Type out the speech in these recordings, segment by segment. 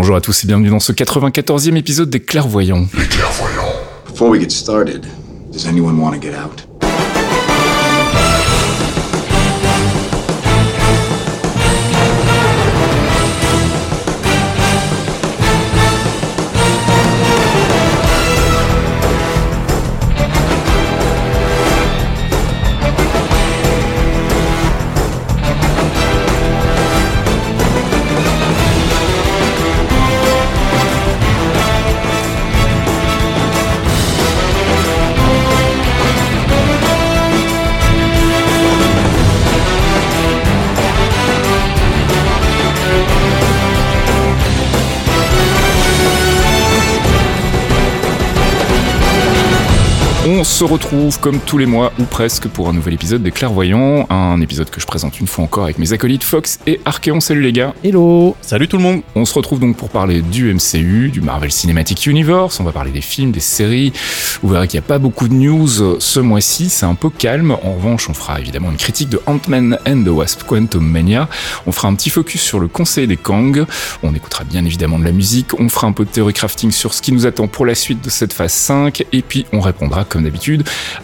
Bonjour à tous et bienvenue dans ce 94e épisode des Clairvoyants. Les clairvoyants. Before we get started, does anyone want to get out? Se retrouve comme tous les mois ou presque pour un nouvel épisode des Clairvoyants, un épisode que je présente une fois encore avec mes acolytes Fox et Archeon. Salut les gars. Hello Salut tout le monde On se retrouve donc pour parler du MCU, du Marvel Cinematic Universe, on va parler des films, des séries. Vous verrez qu'il n'y a pas beaucoup de news ce mois-ci, c'est un peu calme. En revanche, on fera évidemment une critique de Ant-Man and the Wasp Quantum Mania. On fera un petit focus sur le Conseil des Kang. On écoutera bien évidemment de la musique. On fera un peu de théorie crafting sur ce qui nous attend pour la suite de cette phase 5. Et puis on répondra comme d'habitude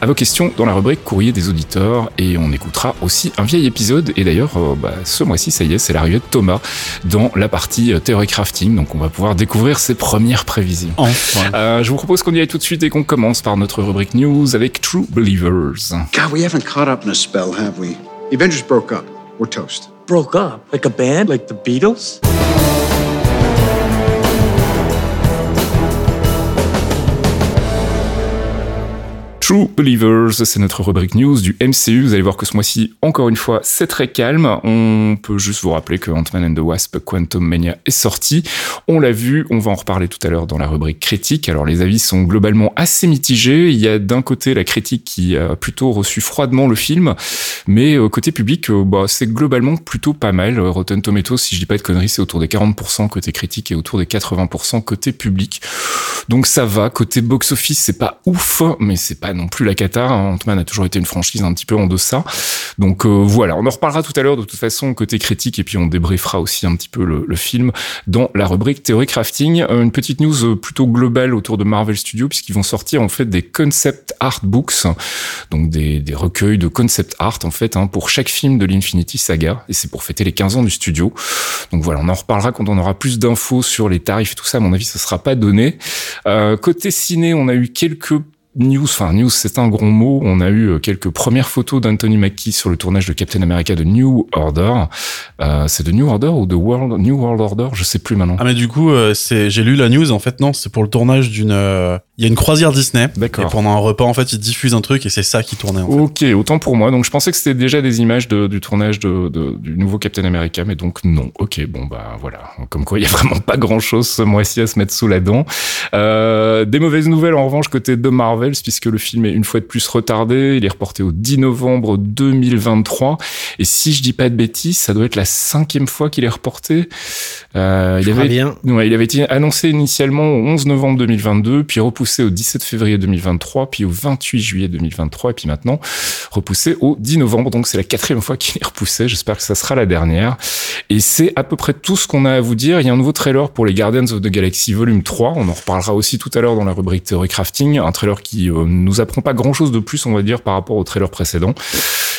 à vos questions dans la rubrique courrier des auditeurs. Et on écoutera aussi un vieil épisode. Et d'ailleurs, euh, bah, ce mois-ci, ça y est, c'est l'arrivée de Thomas dans la partie euh, théorie crafting. Donc on va pouvoir découvrir ses premières prévisions. Enfin Euh, je vous propose qu'on y aille tout de suite et qu'on commence par notre rubrique news avec True Believers. God, we haven't caught up in a spell, have we? The Avengers broke up. We're toast. Broke up? Like a band? Like the Beatles? True Believers, c'est notre rubrique news du MCU. Vous allez voir que ce mois-ci, encore une fois, c'est très calme. On peut juste vous rappeler que Ant-Man and the Wasp Quantum Mania est sorti. On l'a vu, on va en reparler tout à l'heure dans la rubrique critique. Alors les avis sont globalement assez mitigés. Il y a d'un côté la critique qui a plutôt reçu froidement le film, mais côté public, euh, bah, c'est globalement plutôt pas mal. Rotten Tomatoes, si je dis pas de conneries, c'est autour des 40% côté critique et autour des 80% côté public. Donc ça va. Côté box-office, c'est pas ouf, mais c'est pas non plus la cata. hein. Ant-Man a toujours été une franchise un petit peu en deçà. Donc euh, voilà, on en reparlera tout à l'heure de toute façon côté critique et puis on débriefera aussi un petit peu le, le film dans la rubrique théorie crafting. Euh, une petite news euh, plutôt globale autour de Marvel Studios puisqu'ils vont sortir en fait des concept art books, donc des, des recueils de concept art en fait hein, pour chaque film de l'Infinity Saga et c'est pour fêter les 15 ans du studio. Donc voilà, on en reparlera quand on aura plus d'infos sur les tarifs et tout ça. À mon avis, ça sera pas donné. Euh, côté ciné, on a eu quelques news, enfin news c'est un gros mot, on a eu euh, quelques premières photos d'Anthony Mackie sur le tournage de Captain America de New Order. Euh, c'est de New Order ou de World New World Order, je sais plus maintenant. Ah mais du coup, euh, j'ai lu la news, en fait non, c'est pour le tournage d'une... euh, Il y a une croisière Disney, D'accord. et pendant un repas, en fait, ils diffusent un truc, et c'est ça qui tournait, en fait. Ok, autant pour moi. Donc je pensais que c'était déjà des images de- du tournage de, de- du nouveau Captain America, mais donc non. Ok, bon bah voilà. Comme quoi, il y a vraiment pas grand-chose ce mois-ci à se mettre sous la dent. Euh, des mauvaises nouvelles en revanche côté de Marvels, puisque le film est une fois de plus retardé. Il est reporté au 10 novembre 2023. Et si je dis pas de bêtises, ça doit être la cinquième fois qu'il est reporté. Euh, il avait bien. Ouais, il avait été annoncé initialement au 11 novembre 2022, puis repoussé au 17 février 2023, puis au 28 juillet 2023, et puis maintenant repoussé au 10 novembre. Donc c'est la quatrième fois qu'il est repoussé. J'espère que ça sera la dernière. Et c'est à peu près tout ce qu'on a à vous dire. Il y a un nouveau trailer pour les Guardians of the Galaxy Volume 3. On en reparlera aussi tout à l'heure dans la rubrique Theory Crafting. Un trailer qui euh, nous apprend pas grand chose de plus, on va dire, par rapport au trailer précédent.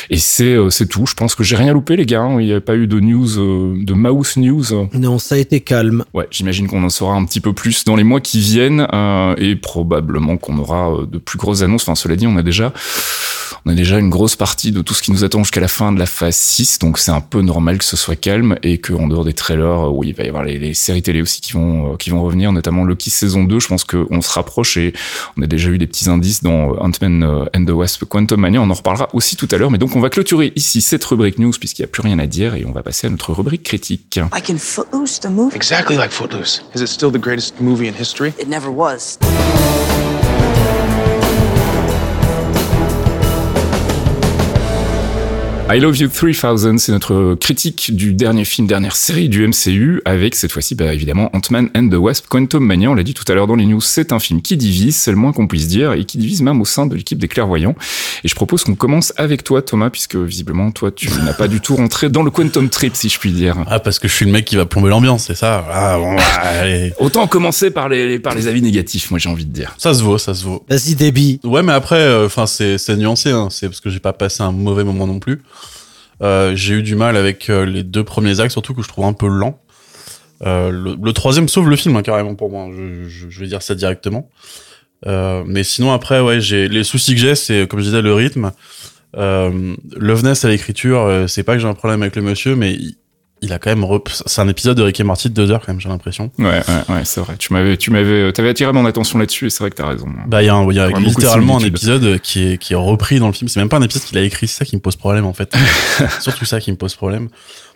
Et c'est euh, c'est tout. Je pense que j'ai rien loupé, les gars. hein. Il n'y a pas eu de news, euh, de mouse news. Non, ça a été calme. Ouais, j'imagine qu'on en saura un petit peu plus dans les mois qui viennent euh, et probablement qu'on aura euh, de plus grosses annonces. Enfin, cela dit, on a déjà on a déjà une grosse partie de tout ce qui nous attend jusqu'à la fin de la phase 6, donc c'est un peu normal que ce soit calme et qu'en dehors des trailers, où il va y avoir les, séries télé aussi qui vont, qui vont revenir, notamment Loki saison 2, je pense qu'on se rapproche et on a déjà eu des petits indices dans Ant-Man and the Wasp Quantum Mania, on en reparlera aussi tout à l'heure, mais donc on va clôturer ici cette rubrique news puisqu'il n'y a plus rien à dire et on va passer à notre rubrique critique. Like in Footloose, the movie? Exactly like Footloose. Is it still the greatest movie in history? It never was. I Love You 3000, c'est notre critique du dernier film, dernière série du MCU, avec cette fois-ci, bah, évidemment, Ant-Man and the Wasp Quantum Mania. On l'a dit tout à l'heure dans les news, c'est un film qui divise, c'est le moins qu'on puisse dire, et qui divise même au sein de l'équipe des clairvoyants. Et je propose qu'on commence avec toi, Thomas, puisque visiblement, toi, tu n'as pas du tout rentré dans le Quantum Trip, si je puis dire. Ah, parce que je suis le mec qui va plomber l'ambiance, c'est ça ah, bon, allez. Autant commencer par les, par les avis négatifs, moi j'ai envie de dire. Ça se vaut, ça se vaut. Vas-y, débit. Ouais, mais après, euh, enfin, c'est nuancé, hein. c'est parce que j'ai pas passé un mauvais moment non plus. Euh, j'ai eu du mal avec euh, les deux premiers actes, surtout que je trouve un peu lent. Euh, le, troisième sauve le film hein, carrément pour moi. Je, je, je, vais dire ça directement. Mais sinon après, ouais, j'ai les soucis que j'ai, c'est comme je disais le rythme. Euh, Loveness à l'écriture, c'est pas que j'ai un problème avec le monsieur, mais il a quand même c'est un épisode de Rick et Morty de deux heures quand même j'ai l'impression. Ouais ouais, ouais c'est vrai. Tu m'avais tu m'avais t'avais attiré mon attention là-dessus et c'est vrai que t'as raison. Bah il y a, y a littéralement un épisode qui est qui est repris dans le film. C'est même pas un épisode qu'il a écrit c'est ça qui me pose problème en fait. Surtout ça qui me pose problème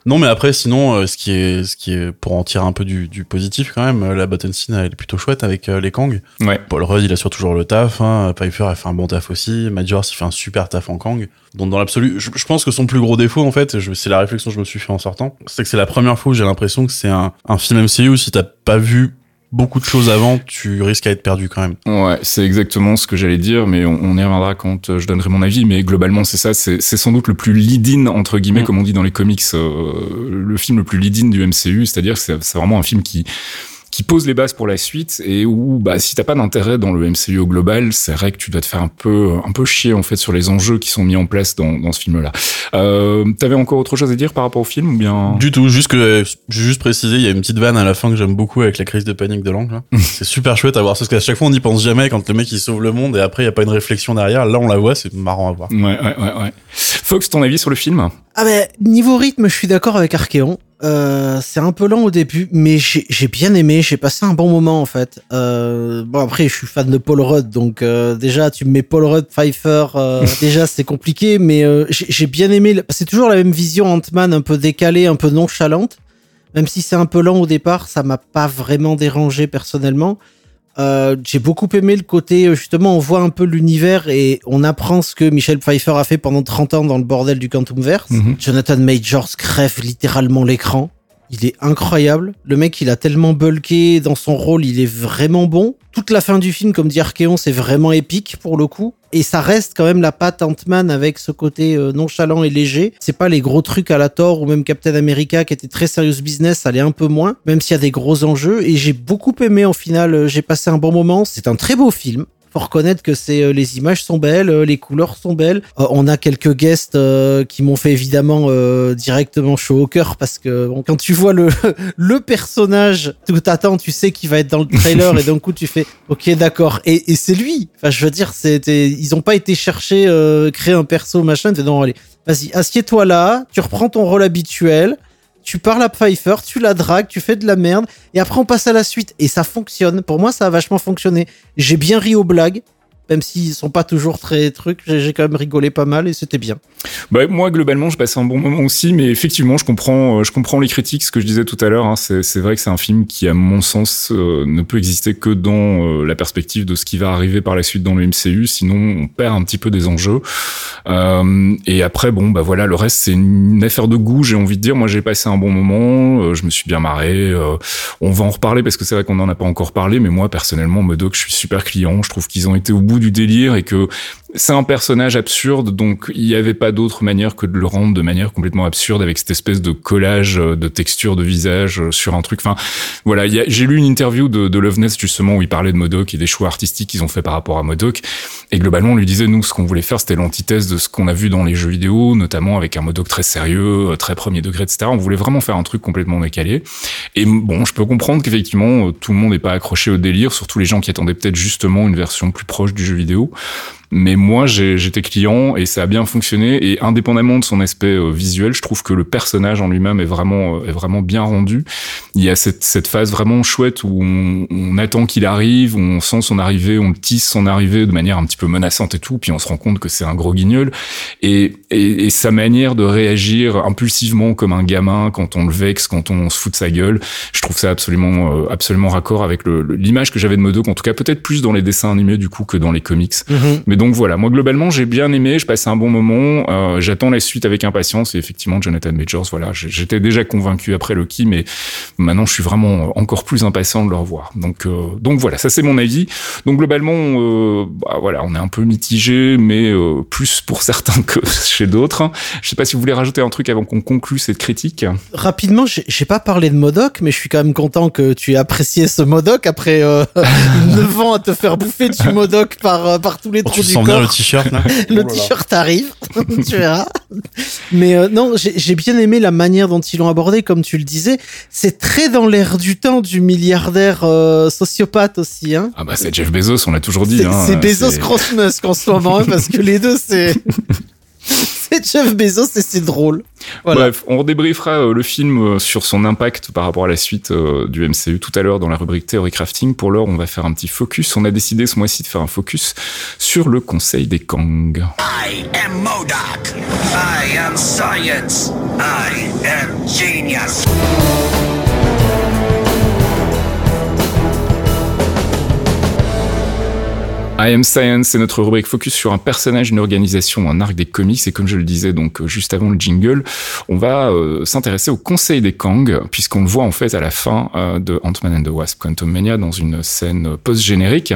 non, mais après, sinon, euh, ce qui est, ce qui est pour en tirer un peu du, du positif quand même, euh, la button scene elle est plutôt chouette avec euh, les Kang. Ouais. Paul Rudd, il assure toujours le taf. Hein. Piper, a fait un bon taf aussi. Majors, il fait un super taf en Kang. Donc dans l'absolu, je, je, pense que son plus gros défaut, en fait, c'est la réflexion que je me suis fait en sortant, c'est que c'est la première fois où j'ai l'impression que c'est un, un film MCU si t'as pas vu beaucoup de choses avant, tu risques à être perdu quand même. Ouais, c'est exactement ce que j'allais dire, mais on, y reviendra quand euh, je donnerai mon avis. Mais globalement, c'est ça, c'est sans doute le plus lead-in, entre guillemets, mm. comme on dit dans les comics, euh, le film le plus lead-in du MCU, c'est-à-dire que c'est vraiment un film qui qui pose les bases pour la suite et où bah si t'as pas d'intérêt dans le MCU au global, c'est vrai que tu dois te faire un peu un peu chier en fait sur les enjeux qui sont mis en place dans, dans ce film-là. Euh, T'avais encore autre chose à dire par rapport au film ou bien Du tout, juste que juste préciser, il y a une petite vanne à la fin que j'aime beaucoup avec la crise de panique de l'angle. c'est super chouette à voir parce qu'à chaque fois on n'y pense jamais quand le mec il sauve le monde et après il y a pas une réflexion derrière. Là on la voit, c'est marrant à voir. Ouais ouais ouais ouais. Fox, ton avis sur le film? Ah ben niveau rythme, je suis d'accord avec Archeon. Euh, c'est un peu lent au début, mais j'ai bien aimé, j'ai passé un bon moment en fait. Euh, bon après, je suis fan de Paul Rudd, donc euh, déjà tu me mets Paul Rudd, Pfeiffer, euh, déjà c'est compliqué, mais euh, j'ai bien aimé. C'est toujours la même vision Ant-Man, un peu décalée, un peu nonchalante. Même si c'est un peu lent au départ, ça m'a pas vraiment dérangé personnellement. Euh, j'ai beaucoup aimé le côté, euh, justement, on voit un peu l'univers et on apprend ce que Michel Pfeiffer a fait pendant 30 ans dans le bordel du Quantumverse. Mm Jonathan Majors crève littéralement l'écran. Il est incroyable. Le mec, il a tellement bulké dans son rôle, il est vraiment bon. Toute la fin du film, comme dit Archeon, c'est vraiment épique pour le coup. Et ça reste quand même la patte Ant-Man avec ce côté euh, nonchalant et léger. C'est pas les gros trucs à la Thor ou même Captain America qui était très serious business, ça l'est un peu moins, même s'il y a des gros enjeux. Et j'ai beaucoup aimé en final, euh, j'ai passé un bon moment. C'est un très beau film faut reconnaître que c'est euh, les images sont belles, euh, les couleurs sont belles. Euh, on a quelques guests qui m'ont fait évidemment directement chaud au cœur parce que quand tu vois le le personnage, tout t'attends, tu sais qu'il va être dans le trailer et d'un coup tu fais ok d'accord et, et c'est lui. Enfin je veux dire c'était ils ont pas été chercher créer un perso machin. Non allez vas-y assieds-toi là, tu reprends ton rôle habituel tu parles à Pfeiffer, tu la dragues, tu fais de la merde, et après on passe à la suite. Et ça fonctionne. Pour moi, ça a vachement fonctionné. J'ai bien ri aux blagues même s'ils sont pas toujours très trucs, j'ai quand même rigolé pas mal et c'était bien. Bah, moi, globalement, je passais un bon moment aussi, mais effectivement, je comprends, euh, je comprends les critiques, ce que je disais tout à l'heure. Hein, c'est vrai que c'est un film qui, à mon sens, euh, ne peut exister que dans euh, la perspective de ce qui va arriver par la suite dans le MCU, sinon on perd un petit peu des enjeux. et après, bon, bah voilà, le reste, c'est une affaire de goût, j'ai envie de dire. Moi, j'ai passé un bon moment, je me suis bien marré. on va en reparler parce que c'est vrai qu'on n'en a pas encore parlé, mais moi, personnellement, Modoc, je suis super client. Je trouve qu'ils ont été au bout du délire et que c'est un personnage absurde, donc il n'y avait pas d'autre manière que de le rendre de manière complètement absurde avec cette espèce de collage euh, de texture de visage euh, sur un truc. Enfin, voilà, j'ai lu une interview de, de Loveness justement où il parlait de Modoc et des choix artistiques qu'ils ont fait par rapport à Modoc. Et globalement, on lui disait, nous, ce qu'on voulait faire, c'était l'antithèse de ce qu'on a vu dans les jeux vidéo, notamment avec un Modoc très sérieux, euh, très premier degré, etc. On voulait vraiment faire un truc complètement décalé. Et bon, je peux comprendre qu'effectivement, tout le monde n'est pas accroché au délire, surtout les gens qui attendaient peut-être justement une version plus proche du jeu vidéo. Mais moi, j'étais client et ça a bien fonctionné. Et indépendamment de son aspect euh, visuel, je trouve que le personnage en lui-même est vraiment, euh, est vraiment bien rendu. Il y a cette, cette phase vraiment chouette où on, on attend qu'il arrive, on sent son arrivée, on le tisse son arrivée de manière un petit peu menaçante et tout, puis on se rend compte que c'est un gros guignol. Et, et, et sa manière de réagir impulsivement comme un gamin quand on le vexe, quand on se fout de sa gueule, je trouve ça absolument, euh, absolument raccord avec l'image que j'avais de Modoc, en tout cas peut-être plus dans les dessins animés du coup que dans les comics. Mais donc voilà, moi globalement j'ai bien aimé, je passais un bon moment, euh, j'attends la suite avec impatience et effectivement Jonathan Majors, voilà, j'étais déjà convaincu après Loki, mais maintenant je suis vraiment encore plus impatient de le revoir. Donc euh, donc voilà, ça c'est mon avis. Donc globalement, euh, bah, voilà, on est un peu mitigé, mais euh, plus pour certains que chez d'autres. Je sais pas si vous voulez rajouter un truc avant qu'on conclue cette critique. Rapidement, j'ai pas parlé de Modoc, mais je suis quand même content que tu aies apprécié ce Modoc après euh, 9 ans à te faire bouffer du Modoc par, euh, par tous les Oh, du sens bien le t-shirt le Oh là. t-shirt arrive, tu verras. Mais euh, non, j'ai bien aimé la manière dont ils l'ont abordé, comme tu le disais. C'est très dans l'air du temps du milliardaire euh, sociopathe aussi. Hein. Ah bah c'est Jeff Bezos, on l'a toujours dit. C'est hein, c'est Bezos Cross Musk en ce moment, hein, parce que les deux, c'est... c'est Jeff Bezos et c'est drôle. Voilà. Bref, on débriefera euh, le film euh, sur son impact par rapport à la suite euh, du MCU tout à l'heure dans la rubrique Theory Crafting. Pour l'heure, on va faire un petit focus. On a décidé ce mois-ci de faire un focus sur le Conseil des Kang. I am Modoc. I am science. I am genius. I Am Science, c'est notre rubrique focus sur un personnage, une organisation, un arc des comics. Et comme je le disais donc euh, juste avant le jingle, on va euh, s'intéresser au Conseil des Kang, puisqu'on le voit en fait à la fin euh, de Ant-Man and the Wasp Quantum Mania dans une scène post-générique.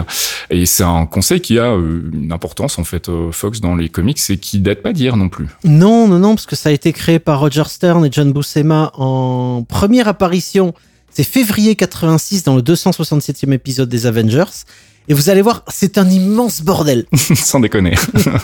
Et c'est un conseil qui a une importance en fait, Fox dans les comics et qui date pas d'hier non plus. Non, non, non, parce que ça a été créé par Roger Stern et John Buscema en première apparition. C'est février 86 dans le 267e épisode des Avengers. Et vous allez voir, c'est un immense bordel. Sans déconner.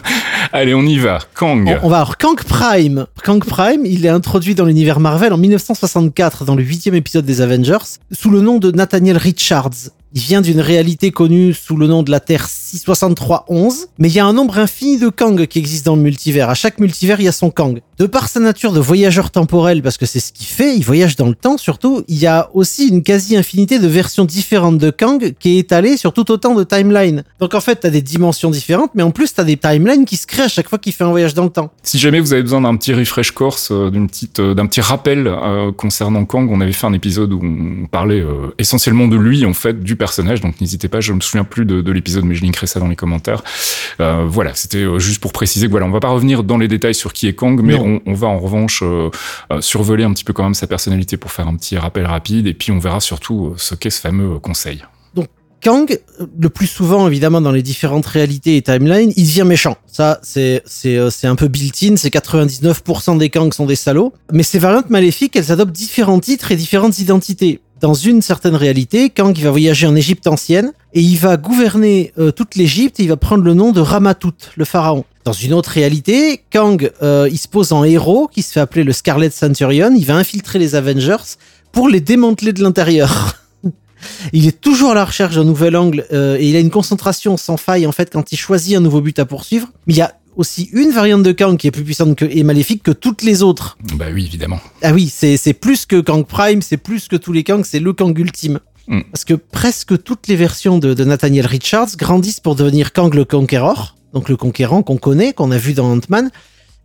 Allez, on y va. Kang. On, on va avoir Kang Prime. Kang Prime, il est introduit dans l'univers Marvel en 1964 dans le huitième épisode des Avengers sous le nom de Nathaniel Richards. Il vient d'une réalité connue sous le nom de la Terre 66311, mais il y a un nombre infini de Kang qui existent dans le multivers. À chaque multivers, il y a son Kang. De par sa nature de voyageur temporel, parce que c'est ce qu'il fait, il voyage dans le temps surtout, il y a aussi une quasi-infinité de versions différentes de Kang qui est étalée sur tout autant de timelines. Donc en fait, t'as des dimensions différentes, mais en plus, t'as des timelines qui se créent à chaque fois qu'il fait un voyage dans le temps. Si jamais vous avez besoin d'un petit refresh course, euh, d'une petite, euh, d'un petit rappel euh, concernant Kang, on avait fait un épisode où on parlait essentiellement de lui, en fait, du personnage. Donc n'hésitez pas, je me souviens plus de, de l'épisode, mais je linkerai ça dans les commentaires. Euh, voilà, c'était euh, juste pour préciser que voilà, on va pas revenir dans les détails sur qui est Kang, mais on, on va en revanche euh, euh, survoler un petit peu quand même sa personnalité pour faire un petit rappel rapide, et puis on verra surtout euh, ce qu'est ce fameux conseil. Kang, euh, le plus souvent évidemment dans les différentes réalités et timelines, il devient méchant. Ça, c'est c'est c'est un peu built-in. C'est 99% des Kang sont des salauds. Mais ces variantes maléfiques, elles adoptent différents titres et différentes identités. Dans une certaine réalité, Kang il va voyager en Égypte ancienne et il va gouverner euh, toute l'Égypte et il va prendre le nom de Ramatout, le pharaon. Dans une autre réalité, Kang euh, il se pose en héros qui se fait appeler le Scarlet Centurion. Il va infiltrer les Avengers pour les démanteler de l'intérieur. Il est toujours à la recherche d'un nouvel angle euh, et il a une concentration sans faille en fait quand il choisit un nouveau but à poursuivre. Il y a aussi une variante de Kang qui est plus puissante que, et maléfique que toutes les autres. Bah oui, évidemment. Ah oui, c'est plus que Kang Prime, c'est plus que tous les Kangs, c'est le Kang ultime. Mm. Parce que presque toutes les versions de, de Nathaniel Richards grandissent pour devenir Kang le Conqueror, donc le conquérant qu'on connaît, qu'on a vu dans Ant-Man.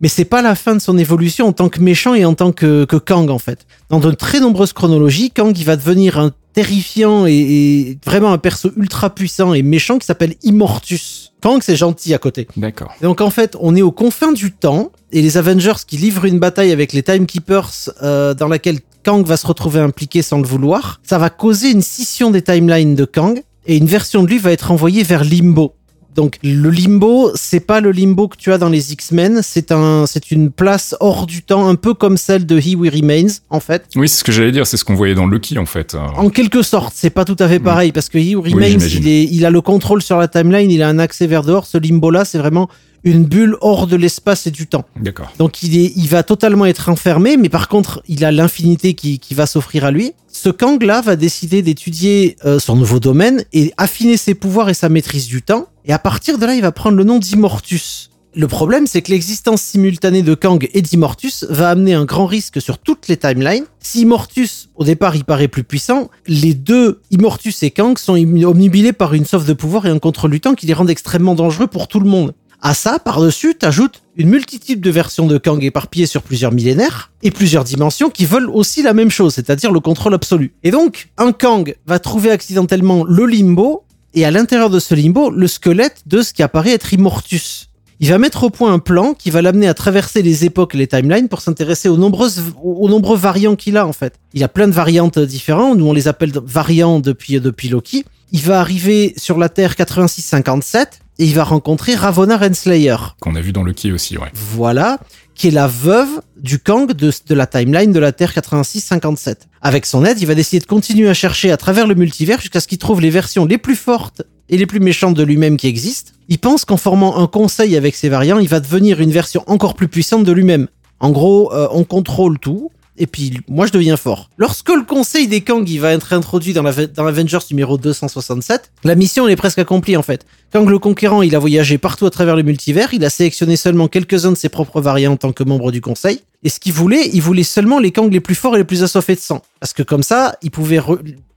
Mais c'est pas la fin de son évolution en tant que méchant et en tant que, que Kang en fait. Dans de très nombreuses chronologies, Kang il va devenir un terrifiant et, et vraiment un perso ultra puissant et méchant qui s'appelle Immortus. Kang c'est gentil à côté. D'accord. Donc en fait, on est aux confins du temps et les Avengers qui livrent une bataille avec les Timekeepers euh, dans laquelle Kang va se retrouver impliqué sans le vouloir. Ça va causer une scission des timelines de Kang et une version de lui va être envoyée vers Limbo. Donc le limbo, c'est pas le limbo que tu as dans les X-Men, c'est un, c'est une place hors du temps, un peu comme celle de He We Remains en fait. Oui, c'est ce que j'allais dire, c'est ce qu'on voyait dans Lucky en fait. En quelque sorte, c'est pas tout à fait pareil parce que He Who Remains, il, est, il a le contrôle sur la timeline, il a un accès vers dehors. Ce limbo là, c'est vraiment une bulle hors de l'espace et du temps. D'accord. Donc il, est, il va totalement être enfermé, mais par contre, il a l'infinité qui, qui va s'offrir à lui. Ce Kang-là va décider d'étudier euh, son nouveau domaine et affiner ses pouvoirs et sa maîtrise du temps. Et à partir de là, il va prendre le nom d'Immortus. Le problème, c'est que l'existence simultanée de Kang et d'Immortus va amener un grand risque sur toutes les timelines. Si Immortus, au départ, il paraît plus puissant, les deux, Immortus et Kang, sont omnibilés par une sauve de pouvoir et un contrôle du temps qui les rendent extrêmement dangereux pour tout le monde. À ça, par-dessus, t'ajoutes une multitude de versions de Kang éparpillées sur plusieurs millénaires et plusieurs dimensions qui veulent aussi la même chose, c'est-à-dire le contrôle absolu. Et donc, un Kang va trouver accidentellement le limbo et à l'intérieur de ce limbo, le squelette de ce qui apparaît être Immortus. Il va mettre au point un plan qui va l'amener à traverser les époques et les timelines pour s'intéresser aux nombreuses, aux nombreux variants qu'il a en fait. Il a plein de variantes différentes, nous on les appelle variants depuis, depuis Loki. Il va arriver sur la Terre 8657 et il va rencontrer Ravonna Renslayer. Qu'on a vu dans Loki aussi, ouais. Voilà, qui est la veuve du Kang de, la timeline de la Terre 8657. Avec son aide, il va décider de continuer à chercher à travers le multivers jusqu'à ce qu'il trouve les versions les plus fortes et les plus méchantes de lui-même qui existent. Il pense qu'en formant un conseil avec ses variants, il va devenir une version encore plus puissante de lui-même. En gros, euh, on contrôle tout, et puis moi je deviens fort. Lorsque le conseil des Kang il va être introduit dans, la, Avengers numéro 267, la mission est presque accomplie en fait. Kang le Conquérant il a voyagé partout à travers le multivers, il a sélectionné seulement quelques-uns de ses propres variants en tant que membre du conseil, et ce qu'il voulait, il voulait seulement les Kang les plus forts et les plus assoiffés de sang. Parce que comme ça, il pouvait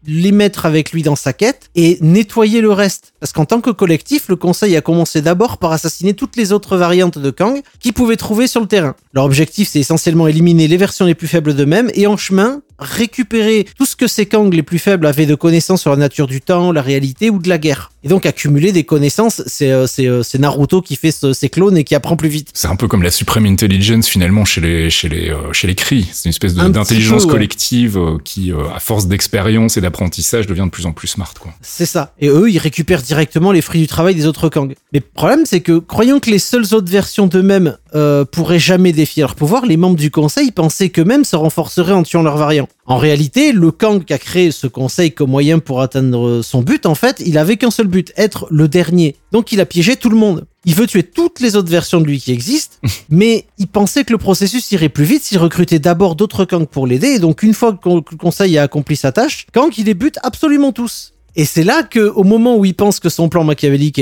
les mettre avec lui dans sa quête et nettoyer le reste. Parce qu'en tant que collectif, le conseil a commencé d'abord par assassiner toutes les autres variantes de Kang qu'ils pouvaient trouver sur le terrain. Leur objectif, c'est essentiellement éliminer les versions les plus faibles d'eux-mêmes et en chemin, récupérer tout ce que ces Kang les plus faibles avaient de connaissances sur la nature du temps, la réalité ou de la guerre. Et donc accumuler des connaissances, c'est euh, euh, Naruto qui fait ses clones et qui apprend plus vite. C'est un peu comme la Supreme Intelligence finalement chez les chez les euh, chez les cris. C'est une espèce d'intelligence collective qui, à force d'expérience et d'apprentissage, devient de plus en plus smart. quoi. C'est ça. Et eux, ils récupèrent directement les fruits du travail des autres Kang. Mais le problème, c'est que croyant que les seules autres versions d'eux-mêmes pourraient jamais défier leur pouvoir, les membres du Conseil pensaient qu'eux-mêmes se renforceraient en tuant leurs variants. En réalité, le Kang qui a créé ce conseil comme moyen pour atteindre son but, en fait, il avait qu'un seul but, être le dernier. Donc il a piégé tout le monde. Il veut tuer toutes les autres versions de lui qui existent, mais il pensait que le processus irait plus vite s'il recrutait d'abord d'autres Kang pour l'aider, et donc une fois que le conseil a accompli sa tâche, Kang il les bute absolument tous. Et c'est là que, au moment où il pense que son plan machiavélique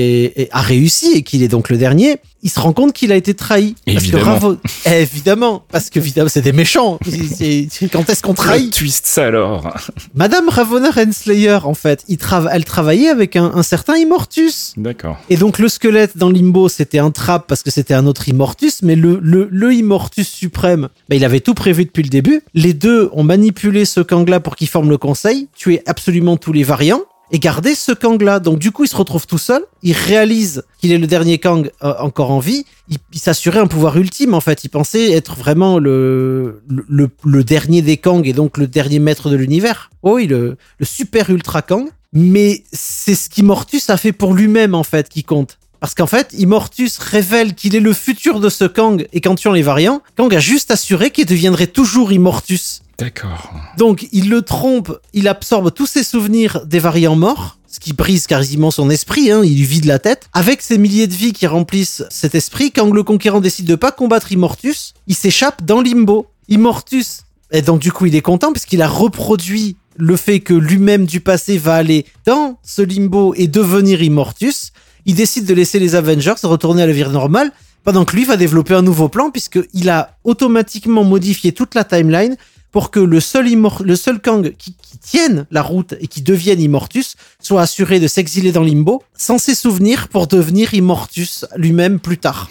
a réussi et qu'il est donc le dernier, il se rend compte qu'il a été trahi. Évidemment. Parce que évidemment, parce que évidemment, c'est des méchants. quand est-ce qu'on trahit Twist ça alors. Madame Ravonna Renslayer, en fait, il elle travaillait avec un, certain Immortus. D'accord. Et donc le squelette dans Limbo, c'était un trap parce que c'était un autre Immortus, mais le, le, le Immortus suprême, bah, il avait tout prévu depuis le début. Les deux ont manipulé ce Kang-là pour qu'il forme le conseil, tuer absolument tous les variants et garder ce Kang-là. Donc du coup, il se retrouve tout seul, il réalise qu'il est le dernier Kang euh, encore en vie, il, s'assurait un pouvoir ultime en fait, il pensait être vraiment le, le, le, dernier des Kang et donc le dernier maître de l'univers. Oh oui, le, le super ultra Kang. Mais c'est ce qu'Immortus a fait pour lui-même en fait qui compte. Parce qu'en fait, Immortus révèle qu'il est le futur de ce Kang et qu'en tuant les variants, Kang a juste assuré qu'il deviendrait toujours Immortus. D'accord. Donc il le trompe, il absorbe tous ses souvenirs des variants morts, ce qui brise quasiment son esprit, hein, il lui vide la tête. Avec ces milliers de vies qui remplissent cet esprit, quand le conquérant décide de pas combattre Immortus, il s'échappe dans Limbo. Immortus, et donc du coup il est content puisqu'il a reproduit le fait que lui-même du passé va aller dans ce limbo et devenir Immortus. Il décide de laisser les Avengers retourner à la vie normale pendant que lui va développer un nouveau plan puisqu'il a automatiquement modifié toute la timeline pour que le seul, le seul Kang qui, qui, tienne la route et qui devienne Immortus soit assuré de s'exiler dans Limbo sans ses souvenirs pour devenir Immortus lui-même plus tard.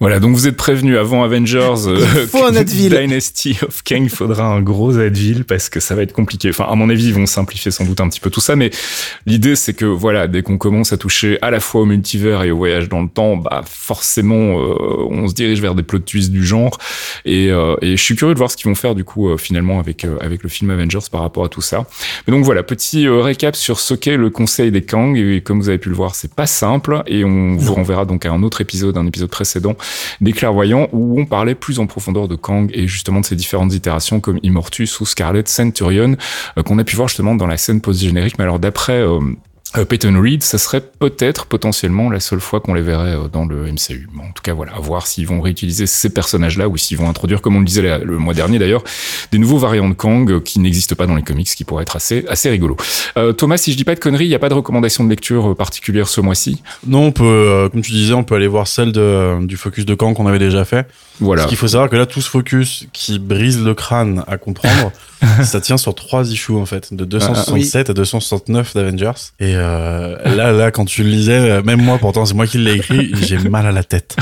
Voilà, donc vous êtes prévenu avant Avengers, euh, faut un Advil. Dynasty of Kang, il faudra un gros Advil parce que ça va être compliqué. Enfin, à mon avis, ils vont simplifier sans doute un petit peu tout ça, mais l'idée c'est que voilà, dès qu'on commence à toucher à la fois au multivers et au voyage dans le temps, bah forcément, euh, on se dirige vers des plot twists du genre. Et, euh, et je suis curieux de voir ce qu'ils vont faire du coup finalement avec avec le film Avengers par rapport à tout ça. Mais donc voilà, petit récap sur ce qu'est le Conseil des Kang. Et comme vous avez pu le voir, c'est pas simple et on vous renverra donc à un autre épisode, un épisode précédent des clairvoyants où on parlait plus en profondeur de Kang et justement de ses différentes itérations comme Immortus ou Scarlet Centurion euh, qu'on a pu voir justement dans la scène post-générique. Mais alors d'après euh, euh, Peyton Reed, ça serait peut-être potentiellement la seule fois qu'on les verrait euh, dans le MCU. Bon, en tout cas, voilà, à voir s'ils vont réutiliser ces personnages-là ou s'ils vont introduire, comme on le disait la- le mois dernier d'ailleurs, des nouveaux variants de Kang euh, qui n'existent pas dans les comics, qui pourraient être assez, assez rigolo. Euh, Thomas, si je dis pas de conneries, il n'y a pas de recommandation de lecture euh, particulière ce mois-ci? Non, on peut, euh, comme tu disais, on peut aller voir celle de, du focus de Kang qu'on avait déjà fait. Voilà. Parce qu'il faut savoir que là, tout ce focus qui brise le crâne à comprendre, ça tient sur trois issues en fait, de 267 à 269 d'Avengers. Et euh, là, là, quand tu le lisais, euh, même moi, pourtant c'est moi qui l'ai écrit, j'ai mal à la tête.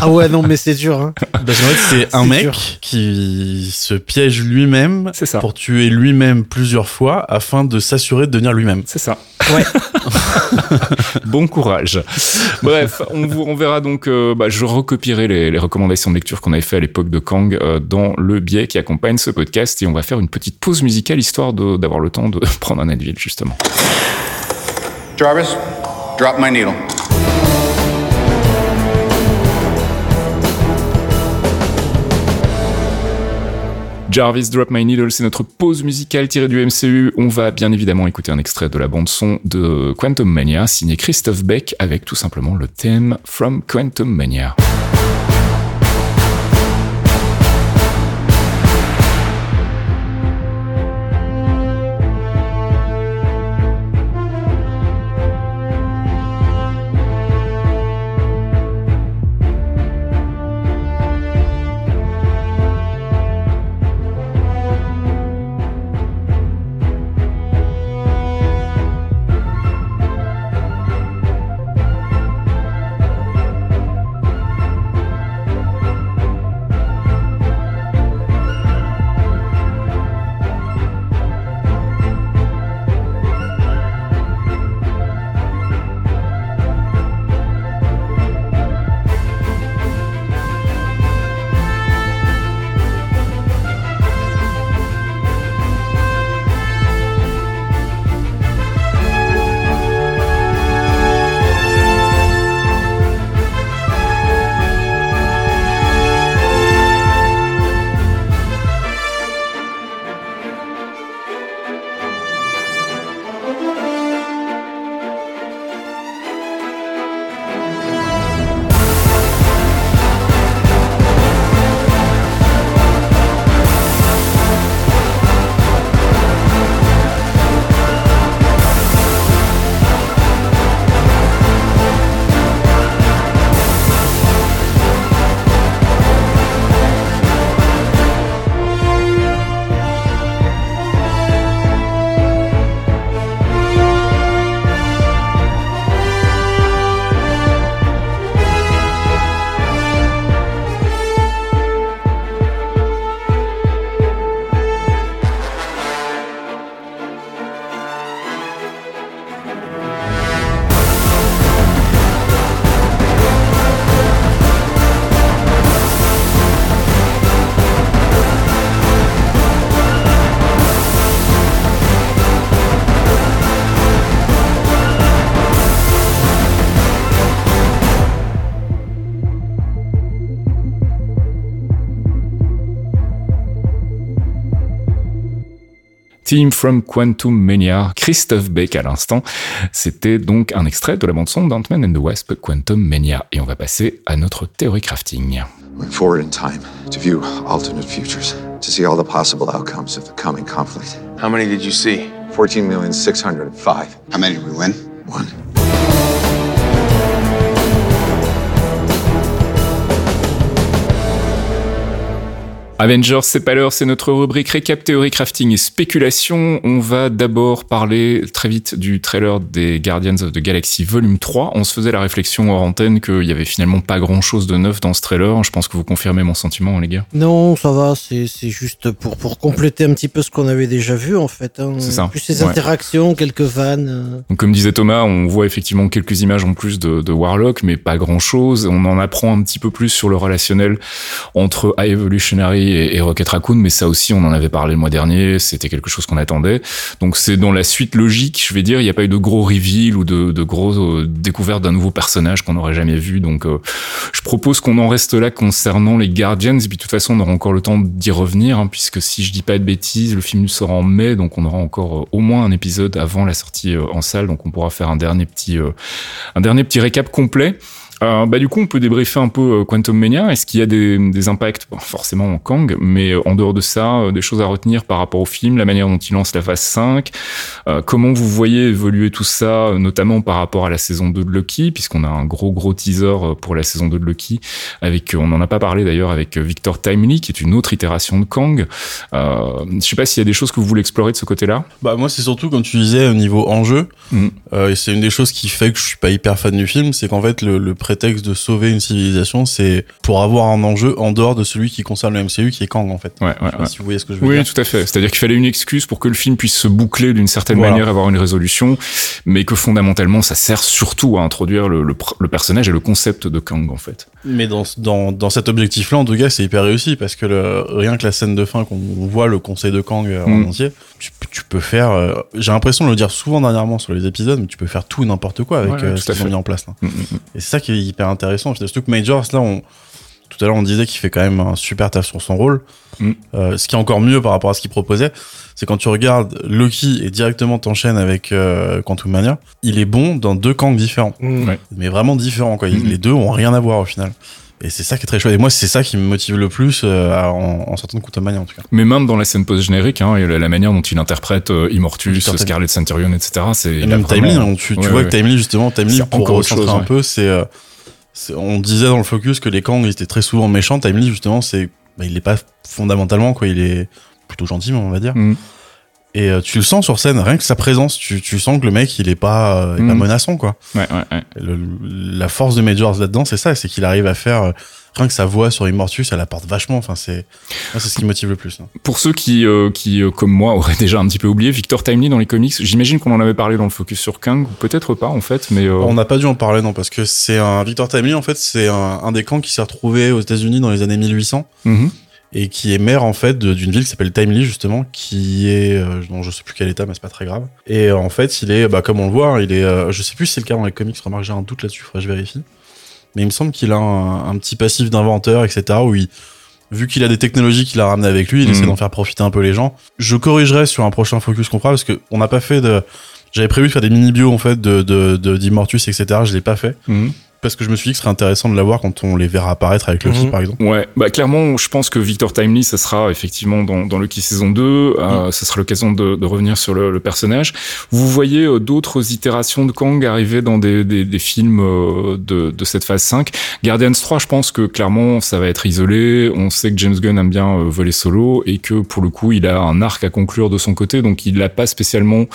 Ah ouais, non, mais c'est dur. Hein. Parce qu'en fait, c'est un mec dur. qui se piège lui-même pour tuer lui-même plusieurs fois afin de s'assurer de devenir lui-même. C'est ça. Ouais. bon courage. Bref, on, vous, verra donc. euh, bah, je recopierai les, recommandations de lecture qu'on avait fait à l'époque de Kang euh, dans le biais qui accompagne ce podcast et on va faire une petite pause musicale histoire d'avoir le temps de prendre un Advil justement. Jarvis, drop my needle. Jarvis Drop My Needle, c'est notre pause musicale tirée du MCU. On va bien évidemment écouter un extrait de la bande son de Quantum Mania, signé Christophe Beck, avec tout simplement le thème From Quantum Mania. Team from Quantum Mania, Christophe Beck à l'instant. C'était donc un extrait de la bande-son d'Ant-Man and the Wasp Quantum Mania. Et on va passer à notre théorie crafting. Went forward in time to view alternate futures, to see all the possible outcomes of the coming conflict. How many did you see? 14,605. How many did we win? One. Avengers, c'est pas l'heure, c'est notre rubrique récap théorie crafting et spéculation. On va d'abord parler très vite du trailer des Guardians of the Galaxy volume 3. On se faisait la réflexion hors antenne qu'il y avait finalement pas grand chose de neuf dans ce trailer. Je pense que vous confirmez mon sentiment, hein, les gars. Non, ça va, c'est juste pour, pour compléter un petit peu ce qu'on avait déjà vu en fait. Hein. C'est ça, Plus ces ouais. interactions, quelques vannes. euh. Donc, comme disait Thomas, on voit effectivement quelques images en plus de, de Warlock, mais pas grand chose. On en apprend un petit peu plus sur le relationnel entre High Evolutionary et, et Rocket Raccoon, mais ça aussi, on en avait parlé le mois dernier. C'était quelque chose qu'on attendait. Donc c'est dans la suite logique, je vais dire. Il n'y a pas eu de gros reveal ou de, gros euh, découvertes d'un nouveau personnage qu'on n'aurait jamais vu. Donc euh, je propose qu'on en reste là concernant les Guardians. Et puis de toute façon, on aura encore le temps d'y revenir, hein, puisque si je dis pas de bêtises, le film sort en mai, donc on aura encore euh, au moins un épisode avant la sortie euh, en salle. Donc on pourra faire un dernier petit, un dernier petit récap complet. Euh, bah du coup, on peut débriefer un peu euh, Quantum Mania. Est-ce qu'il y a des, des impacts? Bon, Forcément en Kang, mais euh, en dehors de ça, euh, des choses à retenir par rapport au film, la manière dont il lance la phase 5, euh, comment vous voyez évoluer tout ça, notamment par rapport à la saison 2 de Lucky, puisqu'on a un gros gros teaser pour la saison 2 de Lucky, avec, on n'en a pas parlé d'ailleurs, avec Victor Timely, qui est une autre itération de Kang. Euh, je sais pas s'il y a des choses que vous voulez explorer de ce côté-là. Bah moi c'est surtout comme tu disais au niveau enjeu, Mm. euh, et c'est une des choses qui fait que je suis pas hyper fan du film, c'est qu'en fait le, le prétexte de sauver une civilisation, c'est pour avoir un enjeu en dehors de celui qui concerne le MCU qui est Kang en fait. Ouais, ouais, Je sais pas ouais. Si vous voyez ce que je veux Oui, dire. tout à fait. C'est-à-dire qu'il fallait une excuse pour que le film puisse se boucler d'une certaine Voilà. manière, avoir une résolution, mais que fondamentalement, ça sert surtout à introduire le, le pr- le personnage et le concept de Kang, en fait. Mais dans, dans, dans cet objectif-là, en tout cas, c'est hyper réussi parce que le, rien que la scène de fin qu'on voit le conseil de Kang euh, Mm. en entier, tu, peux- tu peux faire. euh, J'ai l'impression de le dire souvent dernièrement sur les épisodes, mais tu peux faire tout et n'importe quoi avec Ouais, euh, ce qu'ils ont mis en place. Là. Mm, mm, Et c'est ça qui est hyper intéressant. Surtout que Majors, là, on, tout à l'heure, on disait qu'il fait quand même un super taf sur son rôle. Mm. Euh, ce qui est encore mieux par rapport à ce qu'il proposait, c'est quand tu regardes Loki et directement t'enchaînes avec euh, Quantum Mania, il est bon dans deux Kangs différents. Mm. Ouais. Mais vraiment différents, quoi. Mm. Les deux ont rien à voir au final. Et c'est ça qui est très chouette. Et moi, c'est ça qui me motive le plus euh, à- en, en sortant de Quantum Mania, en tout cas. Mais même dans la scène post-générique, hein, et la, la manière dont il interprète euh, Immortus. Scarlet Centurion, etc., c'est... Et même vraiment- Timely, hein, tu, tu Ouais, vois ouais. que Timely, justement, Timely, pour recentrer un ouais. peu, c'est, euh, c'est- on disait dans le focus que les Kang ils étaient très souvent méchants. Timely, justement, c'est, bah, il est pas fondamentalement, quoi, il est plutôt gentil, on va dire. Mm. Et euh, tu le sens sur scène, rien que sa présence, tu, tu sens que le mec, il est pas, euh, il est pas Mm. menaçant, quoi. Ouais, ouais, ouais. Le- la force de Majors là-dedans, c'est ça, c'est qu'il arrive à faire, euh, rien que sa voix sur Immortus, elle apporte vachement, enfin, c'est, c'est ce qui me motive le plus. hein. Pour ceux qui, euh, qui euh, comme moi, auraient déjà un petit peu oublié, Victor Timely dans les comics, j'imagine qu'on en avait parlé dans le focus sur Kang, ou peut-être pas, en fait, mais... euh, On n'a pas dû en parler, non, parce que c'est un Victor Timely, en fait, c'est un, un des Kangs qui s'est retrouvé aux États-Unis dans les années 1800 mhm. et qui est maire, en fait, d'une ville qui s'appelle Timely, justement, qui est, euh, non, je sais plus quel état, mais c'est pas très grave. Et en fait, il est, bah, comme on le voit, il est, je sais plus si c'est le cas dans les comics, remarque, j'ai un doute là-dessus, faudrait que je vérifie. Mais il me semble qu'il a un, un petit passif d'inventeur, etc., où il, vu qu'il a des technologies qu'il a ramenées avec lui, il essaie d'en faire profiter un peu les gens. Je corrigerai sur un prochain focus qu'on fera, parce que on n'a pas fait de, j'avais prévu de faire des mini-bios, en fait, de, de, de, d'Immortus, etc., je l'ai pas fait. Mhm. Parce que je me suis dit que ce serait intéressant de l'avoir quand on les verra apparaître avec Lucky, Mhm. par exemple. Ouais, bah clairement, je pense que Victor Timely, ça sera effectivement dans, dans Lucky saison 2. Euh, Ça sera l'occasion de, de revenir sur le, le personnage. Vous voyez euh, d'autres itérations de Kang arriver dans des, des, des films euh, de, de cette phase 5. Guardians 3, je pense que clairement, ça va être isolé. On sait que James Gunn aime bien euh, voler solo et que pour le coup, il a un arc à conclure de son côté, donc il n'a pas spécialement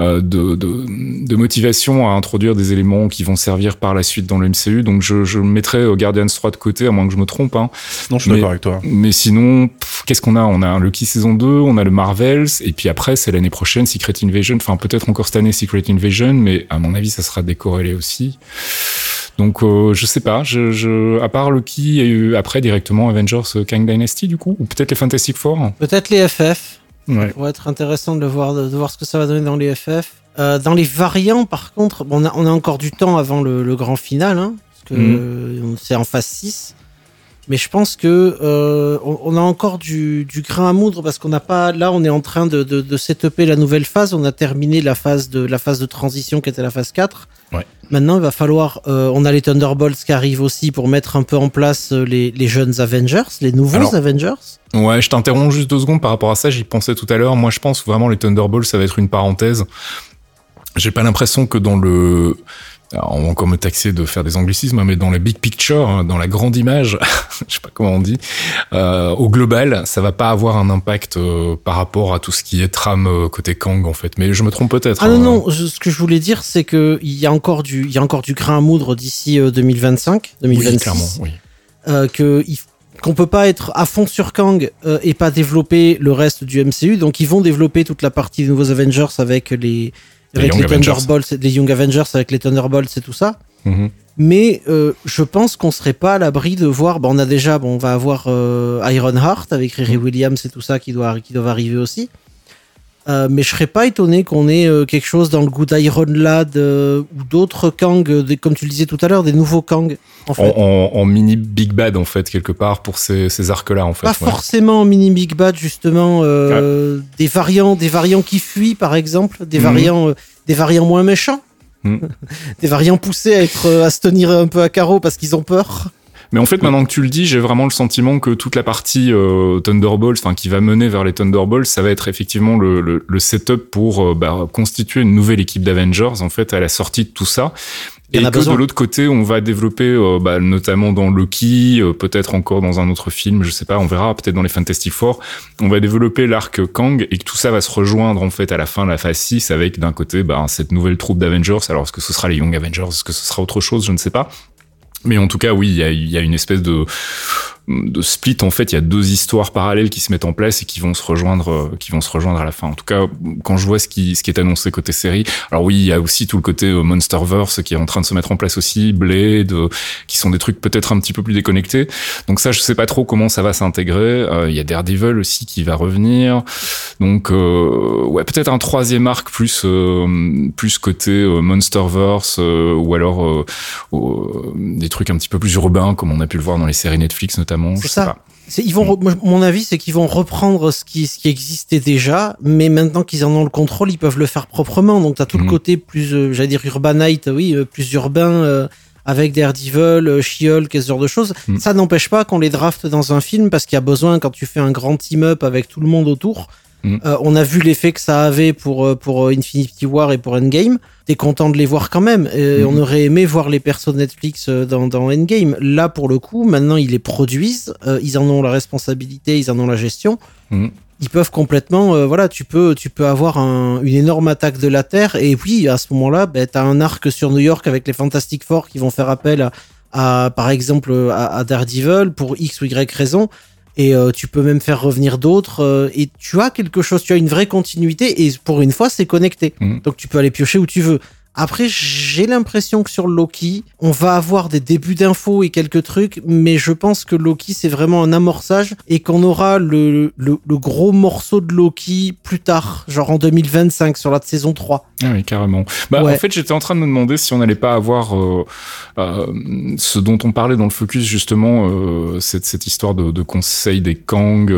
euh, de, de, de motivation à introduire des éléments qui vont servir par la suite dans le MCU. Donc je, je mettrais Guardians 3 de côté, à moins que je me trompe. Hein. Non, je suis Mais- d'accord avec toi. Mais sinon, pff, qu'est-ce qu'on a? On a un Lucky saison 2, on a le Marvels, et puis après, c'est l'année prochaine Secret Invasion. Enfin, peut-être encore cette année Secret Invasion, mais à mon avis, ça sera décorrélé aussi. Donc, euh, je sais pas. Je, je, à part Lucky, il y a eu après directement Avengers euh, Kang Dynasty, du coup, ou peut-être les Fantastic Four? Peut-être les FF. Ouais. Ça pourrait être intéressant de, le voir, de, voir ce que ça va donner dans les FF. Euh, dans les variants, par contre, bon, on, a, on a encore du temps avant le, le grand final, hein, parce que Mhm. c'est en phase 6. Mais je pense que euh, on, on a encore du, du grain à moudre parce qu'on n'a pas. Là, on est en train de, de, de setuper la nouvelle phase. On a terminé la phase de la phase de transition qui était la phase 4. Ouais. Maintenant, il va falloir. euh, on a les Thunderbolts qui arrivent aussi pour mettre un peu en place euh, les, les jeunes Avengers, les nouveaux Alors, Avengers. Ouais, je t'interromps juste deux secondes par rapport à ça. J'y pensais tout à l'heure. Moi, je pense vraiment les Thunderbolts, ça va être une parenthèse. J'ai pas l'impression que dans le alors, on va encore me taxer de faire des anglicismes, hein, mais dans la big picture, hein, dans la grande image, je sais pas comment on dit, euh, au global, ça va pas avoir un impact euh, par rapport à tout ce qui est trame euh, côté Kang en fait. Mais je me trompe peut-être. Ah non, hein. non, je- ce que je voulais dire, c'est que il y a encore du, il y a encore du grain à moudre d'ici euh, 2025, Oui, 2026. clairement, oui. euh, que il- qu'on peut pas être à fond sur Kang euh, et pas développer le reste du MCU. Donc ils vont développer toute la partie des nouveaux Avengers avec Les avec les. Thunderbolts, les Young Avengers avec les Thunderbolts et tout ça. Mhm. Mais euh, je pense qu'on serait pas à l'abri de voir. Bon, on a déjà, bon, on va avoir euh, Ironheart avec Riri Williams et tout ça qui doit qui doivent arriver aussi. Euh, mais je serais pas étonné qu'on ait euh, quelque chose dans le goût d'Iron Lad euh, ou d'autres Kang, des- comme tu le disais tout à l'heure, des nouveaux Kang. En En, fait, en- en mini Big Bad, en fait, quelque part, pour ces, ces arcs-là, en fait. pas ouais. forcément en mini Big Bad justement, euh, des variants, des variants qui fuient par exemple, des Mhm. variants, euh, des variants moins méchants. Mhm. des variants poussés à être à se tenir un peu à carreau parce qu'ils ont peur. Mais en fait, maintenant que tu le dis, j'ai vraiment le sentiment que toute la partie euh, Thunderbolts, enfin qui va mener vers les Thunderbolts, ça va être effectivement le, le, le setup pour euh, bah, constituer une nouvelle équipe d'Avengers en fait à la sortie de tout ça. Et que besoin. de l'autre côté, on va développer, euh, bah, notamment dans Loki, euh, peut-être encore dans un autre film, je sais pas, on verra, peut-être dans les Fantastic Four, on va développer l'arc Kang et que tout ça va se rejoindre en fait à la fin de la phase 6 avec d'un côté bah, cette nouvelle troupe d'Avengers. Alors est-ce que ce sera les Young Avengers, est-ce que ce sera autre chose, je ne sais pas. Mais en tout cas, oui, il y a, une espèce de, de split. En fait, il y a deux histoires parallèles qui se mettent en place et qui vont se rejoindre, euh, qui vont se rejoindre à la fin. En tout cas, quand je vois ce qui, ce qui est annoncé côté série, alors oui, il y a aussi tout le côté euh, Monsterverse qui est en train de se mettre en place aussi, Blade, euh, qui sont des trucs peut-être un petit peu plus déconnectés. Donc ça, je sais pas trop comment ça va s'intégrer. Il y a Daredevil aussi qui va revenir. Donc euh, ouais, peut-être un troisième arc plus, euh, plus côté Monsterverse ou alors des trucs un petit peu plus urbains comme on a pu le voir dans les séries Netflix notamment. C'est ça. sais pas. C'est- Ils vont, moi, mon avis, c'est qu'ils vont reprendre ce qui, ce qui existait déjà, mais maintenant qu'ils en ont le contrôle, ils peuvent le faire proprement. Donc, tu as tout le côté plus, euh, j'allais dire urbanite, oui, euh, plus urbain, euh, avec Daredevil, She-Hulk et ce genre de choses. Mhm. Ça n'empêche pas qu'on les drafte dans un film, parce qu'il y a besoin, quand tu fais un grand team-up avec tout le monde autour, Mhm. euh, on a vu l'effet que ça avait pour, euh, pour euh, Infinity War et pour Endgame. T'es content de les voir quand même. Et Mhm. On aurait aimé voir les persos de Netflix dans, dans Endgame. Là, pour le coup, maintenant, ils les produisent. euh, ils en ont la responsabilité, ils en ont la gestion. Mhm. Ils peuvent complètement, euh, voilà, tu peux, tu peux avoir un- une énorme attaque de la Terre. Et oui, à ce moment-là, ben, t'as un arc sur New York avec les Fantastic Four qui vont faire appel à, à, par exemple, à, à Daredevil pour X ou Y raison. Et euh, tu peux même faire revenir d'autres. euh, et tu as quelque chose, tu as une vraie continuité. Et pour une fois, c'est connecté. Mhm. Donc tu peux aller piocher où tu veux. Après, j'ai l'impression que sur Loki, on va avoir des débuts d'infos et quelques trucs, mais je pense que Loki, c'est vraiment un amorçage et qu'on aura le, le, le gros morceau de Loki plus tard, genre en 2025 sur la saison 3. Ah oui, carrément. Bah, Ouais. En fait, j'étais en train de me demander si on n'allait pas avoir euh, euh, ce dont on parlait dans le focus, justement, euh, cette, cette histoire de, de conseil des Kang,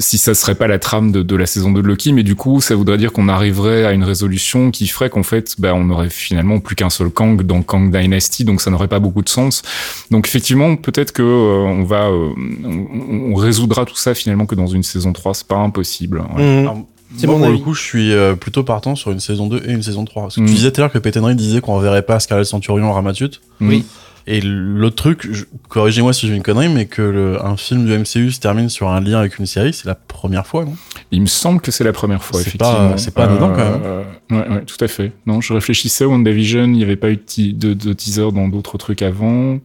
si ça serait pas la trame de, de la saison 2 de Loki, mais du coup, ça voudrait dire qu'on arriverait à une résolution qui ferait qu'en fait, bah, on aurait finalement plus qu'un seul Kang dans Kang Dynasty, donc ça n'aurait pas beaucoup de sens. Donc effectivement, peut-être que euh, on va, euh, on, on résoudra tout ça finalement que dans une saison 3, c'est pas impossible. ouais. Mhm. Alors, C'est moi, mon pour avis. le coup, je suis euh, plutôt partant sur une saison 2 et une saison 3. Parce que tu disais tout à l'heure que Petenry disait qu'on verrait pas Scarlet Centurion en Ramatut. Oui. Et l'autre truc, corrigez-moi si j'ai une connerie, mais que le- un film du MCU se termine sur un lien avec une série, c'est la première fois, non? Il me semble que c'est la première fois, C'est effectivement. pas- c'est pas anodin, quand même. Euh, ouais, ouais, tout à fait. Non, je réfléchissais, WandaVision, il n'y avait pas eu de, ti- de, de teaser dans d'autres trucs avant.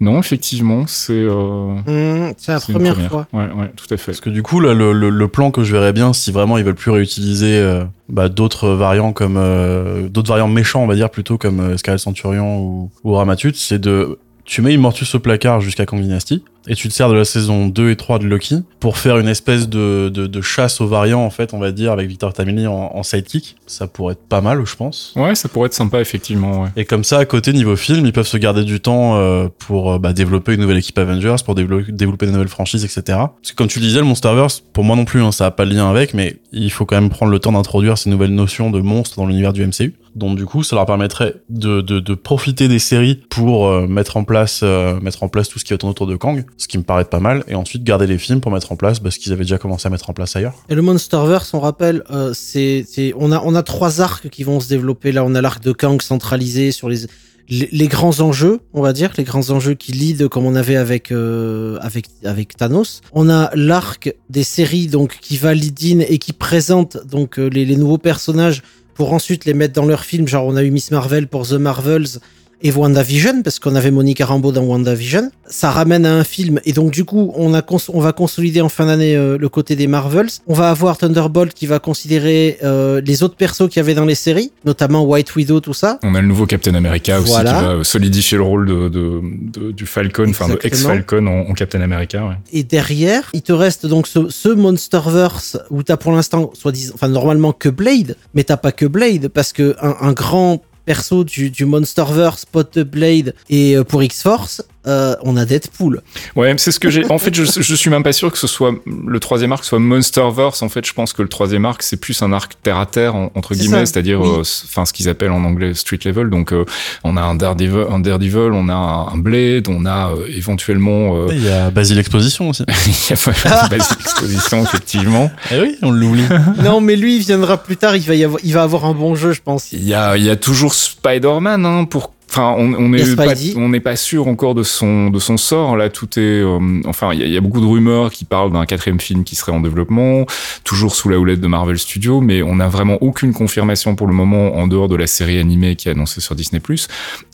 Non, effectivement, c'est euh, Mhm, c'est la première, fois. Ouais, ouais, tout à fait. Parce que du coup, là, le, le- le plan que je verrais bien, si vraiment ils veulent plus réutiliser euh, bah, d'autres variants comme euh, d'autres variants méchants, on va dire plutôt comme euh, Scarlet Centurion ou, ou Ramatut, c'est de tu mets Immortus au placard jusqu'à Kang Dynasty et tu te sers de la saison 2 et 3 de Loki pour faire une espèce de, de, de chasse aux variants en fait, on va dire avec Victor Tamili en, en sidekick. Ça pourrait être pas mal, je pense. Ouais, ça pourrait être sympa, effectivement. Ouais. Et comme ça, à côté, niveau film, ils peuvent se garder du temps euh, pour euh, bah, développer une nouvelle équipe Avengers, pour développer, développer des nouvelles franchises, etc. Parce que comme tu le disais, le Monsterverse, pour moi non plus, hein, ça a pas de lien avec, mais il faut quand même prendre le temps d'introduire ces nouvelles notions de monstres dans l'univers du MCU. Donc du coup, ça leur permettrait de, de, de profiter des séries pour euh, mettre en place euh, mettre en place tout ce qui est autour de Kang, ce qui me paraît pas mal, et ensuite garder les films pour mettre en place bah, ce qu'ils avaient déjà commencé à mettre en place ailleurs. Et le Monsterverse, on rappelle, euh, c'est, on a, on a trois arcs qui vont se développer. Là, on a l'arc de Kang centralisé sur les, les, grands enjeux, on va dire, les grands enjeux qui lead comme on avait avec, euh, avec, avec Thanos. On a l'arc des séries, donc, qui va lead in et qui présente, donc, euh, les, les nouveaux personnages pour ensuite les mettre dans leur film. Genre, on a eu Miss Marvel pour The Marvels et WandaVision, parce qu'on avait Monica Rambeau dans WandaVision. Ça ramène à un film, et donc du coup, on, a on va consolider en fin d'année euh, le côté des Marvels. On va avoir Thunderbolt qui va considérer euh, les autres persos qu'il y avait dans les séries, notamment White Widow, tout ça. On a le nouveau Captain America aussi Voilà. qui va euh, solidifier le rôle de, de- de- du Falcon, enfin de ex-Falcon en, en Captain America. Ouais. Et derrière, il te reste donc ce, ce Monsterverse où t'as pour l'instant, soit disant, enfin normalement que Blade, mais t'as pas que Blade parce que un, un grand perso du, du Monsterverse, pote de Blade et euh, pour X-Force, euh, on a Deadpool. Ouais, c'est ce que j'ai. En fait, je, je suis même pas sûr que ce soit le troisième arc soit Monsterverse. En fait, je pense que le troisième arc c'est plus un arc terre à terre en- entre guillemets, c'est-à-dire, oui. euh, enfin, ce qu'ils appellent en anglais street level. Donc, euh, on a un Daredevil, un Daredevil, on a un, Blade, on a euh, éventuellement. euh, Il y a Basile Exposition aussi. il y a pas Basic Exposition effectivement. Eh oui, on l'oublie. non, mais lui, il viendra plus tard. Il va y avoir, il va avoir un bon jeu, je pense. Il y a, il y a toujours Spider-Man hein, pour. Enfin, on n'est pas, on n'est pas sûr encore de son de son sort. Là, tout est. euh, enfin, il y, y a beaucoup de rumeurs qui parlent d'un quatrième film qui serait en développement, toujours sous la houlette de Marvel Studios, mais on n'a vraiment aucune confirmation pour le moment en dehors de la série animée qui est annoncée sur Disney+.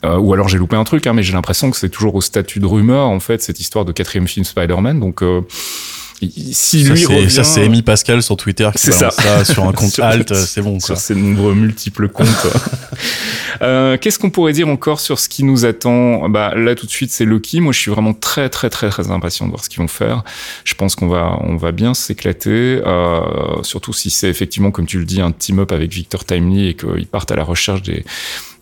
Euh, ou alors j'ai loupé un truc, hein, mais j'ai l'impression que c'est toujours au statut de rumeur en fait cette histoire de quatrième film Spider-Man. Donc, euh, si Ça, lui c'est- revient, ça, c'est Amy Pascal sur Twitter qui C'est balance ça. ça. sur un compte Sur- alt, c'est bon. sur Quoi. ses nombreux multiples comptes. Euh, Qu'est-ce qu'on pourrait dire encore sur ce qui nous attend? Bah là tout de suite c'est Loki. Moi je suis vraiment très très très très impatient de voir ce qu'ils vont faire. Je pense qu'on va on va bien s'éclater. Euh, surtout si c'est effectivement comme tu le dis un team up avec Victor Timely et qu'ils partent à la recherche des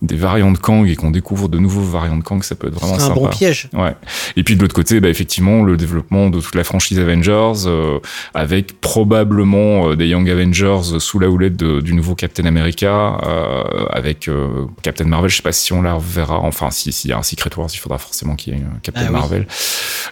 des variants de Kang et qu'on découvre de nouveaux variants de Kang, ça peut être vraiment C'est un sympa. bon piège. Ouais. Et puis de l'autre côté, bah, effectivement, le développement de toute la franchise Avengers, euh, avec probablement euh, des Young Avengers sous la houlette de- du nouveau Captain America, euh, avec euh, Captain Marvel. Je sais pas si on la reverra. Enfin, si s'il y a un Secret Wars, il faudra forcément qu'il y ait un Captain Ah oui. Marvel.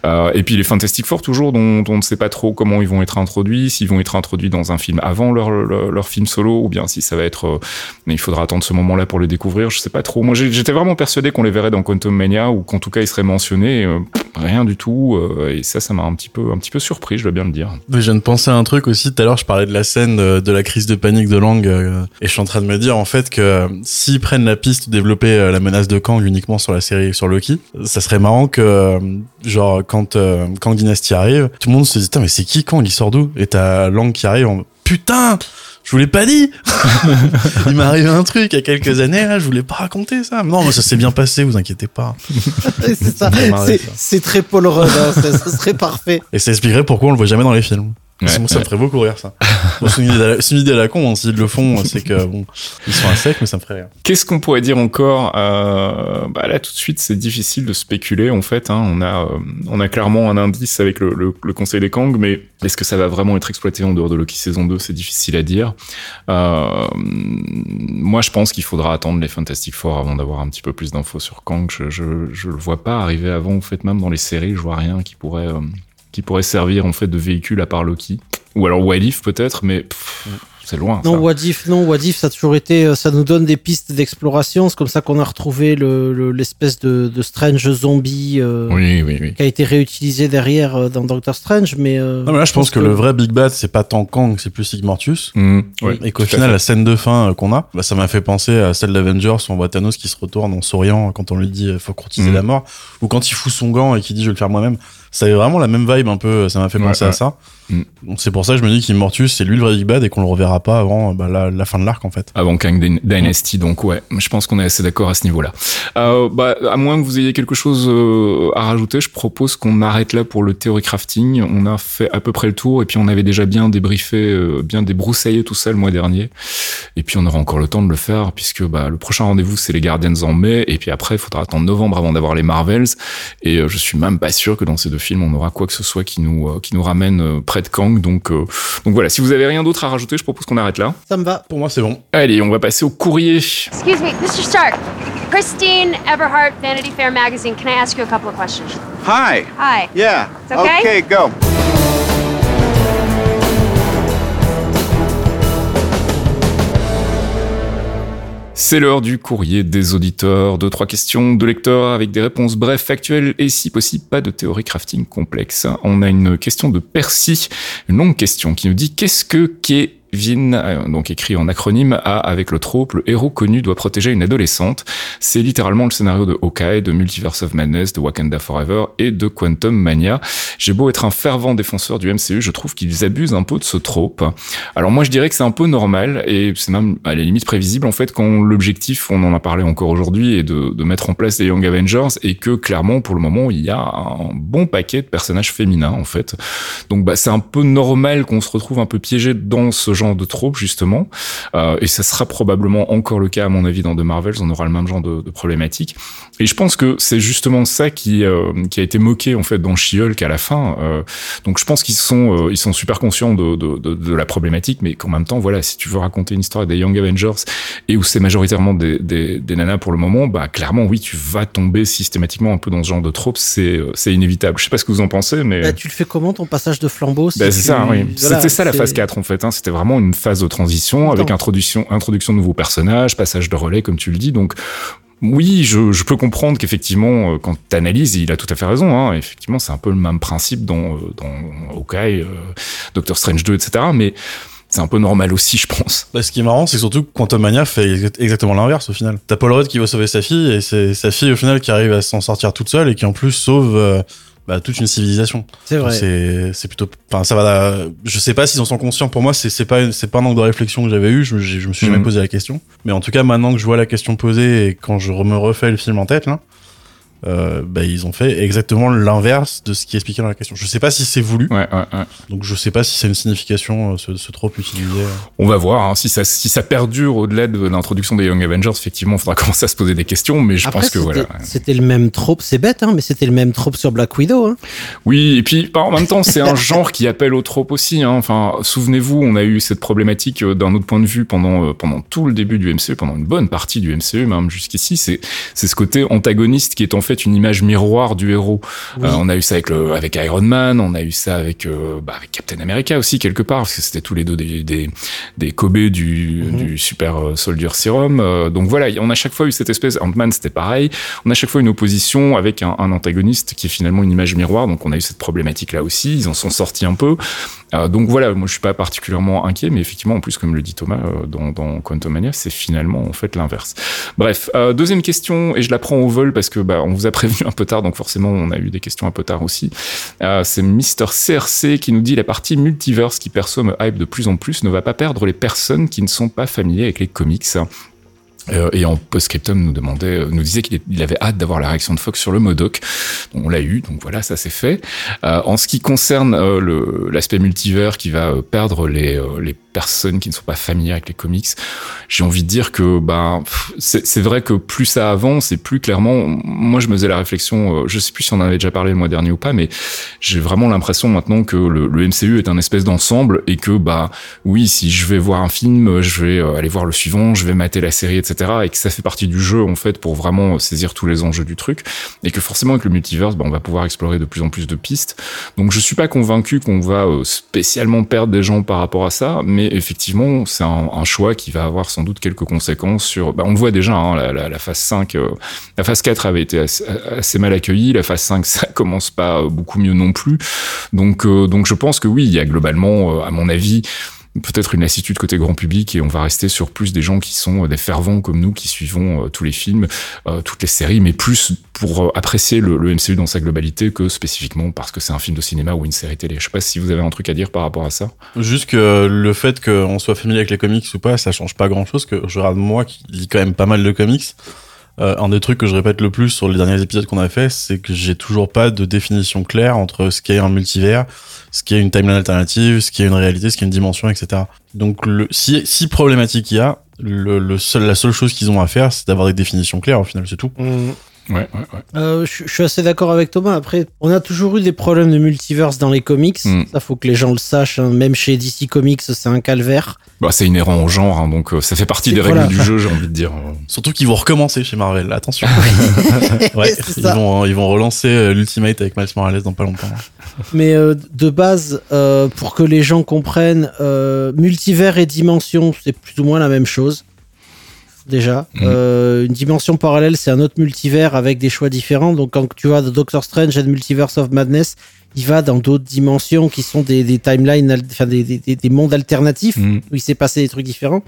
Euh, et puis les Fantastic Four toujours, dont, dont on ne sait pas trop comment ils vont être introduits, s'ils vont être introduits dans un film avant leur, leur, leur film solo, ou bien si ça va être. euh, mais il faudra attendre ce moment-là pour les découvrir. Je sais pas trop. Moi, j'étais vraiment persuadé qu'on les verrait dans Quantum Mania, ou qu'en tout cas ils seraient mentionnés. euh, rien du tout. euh, et ça, ça m'a un petit peu, surpris, je dois bien le dire. Mais je viens de penser à un truc aussi. Tout à l'heure, je parlais de la scène de, la crise de panique de Lang, euh, et je suis en train de me dire en fait que s'ils prennent la piste de développer la menace de Kang uniquement sur la série sur Loki, ça serait marrant que genre quand Kang Dynasty arrive, tout le monde se dit mais c'est qui Kang? Il sort d'où? Et t'as Lang qui arrive en putain. Je vous l'ai pas dit. Il m'est arrivé un truc il y a quelques années là, je vous l'ai pas raconté ça. Non, mais ça s'est bien passé, vous inquiétez pas. c'est ça. C'est- ça. C'est très Paul Rudd. hein, ça, ça serait parfait. Et ça expliquerait pourquoi on le voit jamais dans les films. Ouais, Moi, ça me ferait beaucoup rire, ça. Bon, c'est une idée à la, c'est une idée à la con, hein. s'ils le font, c'est que, bon, ils sont à sec, mais ça me ferait rire. Qu'est-ce qu'on pourrait dire encore euh, bah Là, tout de suite, c'est difficile de spéculer. En fait, hein. on a, euh, on a clairement un indice avec le, le, le Conseil des Kang, mais est-ce que ça va vraiment être exploité en dehors de Loki saison 2 C'est difficile à dire. Euh, moi, je pense qu'il faudra attendre les Fantastic Four avant d'avoir un petit peu plus d'infos sur Kang. Je, je, je le vois pas arriver avant. En fait, même dans les séries, je vois rien qui pourrait, euh, qui pourrait servir en fait de véhicule à part Loki. Ou alors What If peut-être, mais pff, c'est loin. Non, ça. What If, non, What If, ça a toujours été, euh, ça nous donne des pistes d'exploration. C'est comme ça qu'on a retrouvé le- le- l'espèce de, de Strange zombie euh, Oui, oui, oui. qui a été réutilisé derrière euh, dans Doctor Strange, mais. euh, Non, mais là, je pense que, le vrai Big Bad, c'est pas tant Kang, c'est plus Sigmortius. Mmh, ouais, et qu'au final, fait. la scène de fin euh, qu'on a, bah, ça m'a fait penser à celle d'Avengers où on voit Thanos qui se retourne en souriant quand on lui dit faut courtiser Mhm. la mort, ou quand il fout son gant et qu'il dit je vais le faire moi-même. Ça avait vraiment la même vibe un peu, ça m'a fait penser ouais. à ça. Donc c'est pour ça que je me dis qu'Immortus, c'est lui le vrai Big Bad et qu'on le reverra pas avant bah, la, la fin de l'arc en fait. Avant Kang Dyn- Dynasty, donc ouais, je pense qu'on est assez d'accord à ce niveau-là. Euh, bah, à moins que vous ayez quelque chose euh, à rajouter, je propose qu'on arrête là pour le théorie crafting. On a fait à peu près le tour, et puis on avait déjà bien débriefé, euh, bien débroussaillé tout ça le mois dernier. Et puis on aura encore le temps de le faire, puisque bah, le prochain rendez-vous c'est les Guardians en mai, et puis après il faudra attendre novembre avant d'avoir les Marvels. Et je suis même pas sûr que dans ces deux films on aura quoi que ce soit qui nous euh, qui nous ramène euh, près de Kang. Donc euh, donc voilà, si vous avez rien d'autre à rajouter, je propose qu'on arrête là. Ça me va. Pour moi, c'est bon. Allez, on va passer au courrier. Excuse me, Mr. Stark. Christine Everhart, Vanity Fair magazine. Can I ask you a couple of questions? Hi. Hi. Yeah. It's okay? Okay, go. C'est l'heure du courrier des auditeurs. Deux, trois questions de lecteurs avec des réponses brèves, factuelles et si possible pas de théorie crafting complexe. On a une question de Percy, une longue question qui nous dit qu'est-ce que qu'est VIN, euh, donc écrit en acronyme A avec le trope, le héros connu doit protéger une adolescente. C'est littéralement le scénario de Hawkeye, de Multiverse of Madness, de Wakanda Forever et de Quantum Mania. J'ai beau être un fervent défenseur du MCU, je trouve qu'ils abusent un peu de ce trope. Alors moi je dirais que c'est un peu normal et c'est même à la limite prévisible en fait quand l'objectif, on en a parlé encore aujourd'hui, est de, de mettre en place les Young Avengers et que clairement pour le moment il y a un bon paquet de personnages féminins en fait. Donc bah c'est un peu normal qu'on se retrouve un peu piégé dans ce genre de trope justement Euh, et ça sera probablement encore le cas à mon avis dans The Marvels, on aura le même genre de, de problématique. Et je pense que c'est justement ça qui euh, qui a été moqué en fait dans She-Hulk à la fin. Euh, donc je pense qu'ils sont ils sont super conscients de, de, de, de la problématique, mais qu'en même temps voilà si tu veux raconter une histoire des Young Avengers et où c'est majoritairement des, des, des nanas pour le moment, bah clairement oui tu vas tomber systématiquement un peu dans ce genre de trope, c'est c'est inévitable. Je sais pas ce que vous en pensez, mais Bah, tu le fais comment ton passage de flambeau si bah, c'est tu- ça, oui. voilà, C'était ça la phase 4 en fait. Hein. C'était vraiment une phase de transition avec introduction, introduction de nouveaux personnages, passage de relais comme tu le dis. Donc oui, je, je peux comprendre qu'effectivement, euh, quand tu analyses, il a tout à fait raison. Hein. Effectivement, c'est un peu le même principe dans, euh, dans Hawkeye, euh, Doctor Strange 2, etc. Mais c'est un peu normal aussi, je pense. Bah, ce qui est marrant, c'est surtout que Quantum Mania fait exa- exactement l'inverse au final. T'as Paul Rudd qui va sauver sa fille et c'est sa fille au final qui arrive à s'en sortir toute seule et qui en plus sauve euh, bah, toute une civilisation. C'est vrai. C'est plutôt. Enfin, ça va. Je sais pas s'ils en sont conscients. Pour moi, c'est pas c'est pas un angle de réflexion que j'avais eu. Je, je, je me suis Mhm. jamais posé la question. Mais en tout cas, maintenant que je vois la question posée et quand je me refais le film en tête là. Euh, bah, ils ont fait exactement l'inverse de ce qui est expliqué dans la question. Je sais pas si c'est voulu, Ouais, ouais, ouais. donc je sais pas si c'est une signification, euh, ce, ce trope utilisé. euh. On va voir hein, si ça si ça perdure au-delà de l'introduction des Young Avengers. Effectivement, il faudra commencer à se poser des questions. Mais je Après, pense que c'était- voilà. C'était le même trope, c'est bête, hein, mais c'était le même trope sur Black Widow. Hein. Oui, et puis bah, en même temps, c'est un genre qui appelle au trope aussi. Hein. Enfin, souvenez-vous, on a eu cette problématique euh, d'un autre point de vue pendant euh, pendant tout le début du MCU, pendant une bonne partie du MCU, même jusqu'ici. C'est c'est ce côté antagoniste qui est en fait une image miroir du héros. Oui. Euh, on a eu ça avec le avec Iron Man, on a eu ça avec euh, bah, avec Captain America aussi quelque part, parce que c'était tous les deux des des, des Kobe du Mhm. du Super euh, Soldier Serum. Donc voilà, on a chaque fois eu cette espèce. Ant-Man, c'était pareil. On a chaque fois une opposition avec un, un antagoniste qui est finalement une image miroir. Donc on a eu cette problématique là aussi. Ils en sont sortis un peu. Euh, donc voilà, moi je suis pas particulièrement inquiet, mais effectivement en plus comme le dit Thomas euh, dans, dans Quantum Mania, c'est finalement en fait l'inverse. Bref, euh, deuxième question et je la prends au vol parce que bah on vous a prévenu un peu tard, donc forcément on a eu des questions un peu tard aussi. Euh, c'est Mister CRC qui nous dit la partie multiverse qui perçoit me hype de plus en plus ne va pas perdre les personnes qui ne sont pas familiers avec les comics. Euh, et en post-scriptum nous demandait, euh, nous disait qu'il avait hâte d'avoir la réaction de Fox sur le Modoc. On l'a eu, donc voilà, ça c'est fait. Euh, en ce qui concerne euh, l'aspect multivers qui va euh, perdre les, les personnes qui ne sont pas familières avec les comics, j'ai envie de dire que ben c'est vrai que plus ça avance et plus clairement, moi je me faisais la réflexion, je sais plus si on en avait déjà parlé le mois dernier ou pas, mais j'ai vraiment l'impression maintenant que le, le MCU est un espèce d'ensemble et que bah oui, si je vais voir un film, je vais aller voir le suivant, je vais mater la série, etc. Et que ça fait partie du jeu en fait pour vraiment saisir tous les enjeux du truc et que forcément avec le multiverse, bah, on va pouvoir explorer de plus en plus de pistes. Donc je suis pas convaincu qu'on va euh, spécialement perdre des gens par rapport à ça, mais effectivement c'est un, choix qui va avoir sans doute quelques conséquences sur. Bah, on le voit déjà, hein, la, phase 5, euh, la phase 4 avait été assez, mal accueillie, la phase 5 ça commence pas euh, beaucoup mieux non plus. Donc donc je pense que oui, il y a globalement, à mon avis peut-être une lassitude côté grand public et on va rester sur plus des gens qui sont euh, des fervents comme nous qui suivons euh, tous les films, euh, toutes les séries, mais plus pour apprécier le, le MCU dans sa globalité que spécifiquement parce que c'est un film de cinéma ou une série télé. Je sais pas si vous avez un truc à dire par rapport à ça. Juste que le fait qu'on soit familier avec les comics ou pas, ça change pas grand chose. Que je regarde moi qui lis quand même pas mal de comics. Euh, un des trucs que je répète le plus sur les derniers épisodes qu'on a fait, c'est que j'ai toujours pas de définition claire entre ce qu'est un multivers, ce qu'est une timeline alternative, ce qu'est une réalité, ce qu'est une dimension, etc. Donc, le, si, si problématique il y a, le, le seul, la seule chose qu'ils ont à faire, c'est d'avoir des définitions claires. Au final, c'est tout. Ouais, ouais, ouais. Euh, je je suis assez d'accord avec Thomas. Après, on a toujours eu des problèmes de multiverse dans les comics. Mm. Ça, faut que les gens le sachent. hein. Même chez DC Comics, c'est un calvaire. Bah, c'est inhérent au genre, hein, donc euh, ça fait partie des voilà. règles du jeu, j'ai envie de dire. Surtout qu'ils vont recommencer chez Marvel. Attention. ouais, C'est ils ça. vont, ils vont relancer euh, l'Ultimate avec Miles Morales dans pas longtemps. Mais euh, de base, euh, pour que les gens comprennent, euh, multivers et dimension, c'est plus ou moins la même chose. Déjà. Mhm. Euh, une dimension parallèle, c'est un autre multivers avec des choix différents. Donc quand tu vois The Doctor Strange and Multiverse of Madness, il va dans d'autres dimensions qui sont des, des timelines, enfin des, des, des- des mondes alternatifs Mhm. où il s'est passé des trucs différents.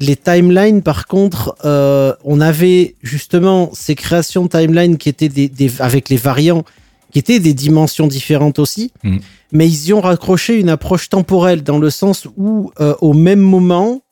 Les timelines, par contre, euh, on avait justement ces créations de timelines qui étaient des, des- avec les variants, qui étaient des dimensions différentes aussi, Mhm. mais ils y ont raccroché une approche temporelle dans le sens où, euh, au même moment,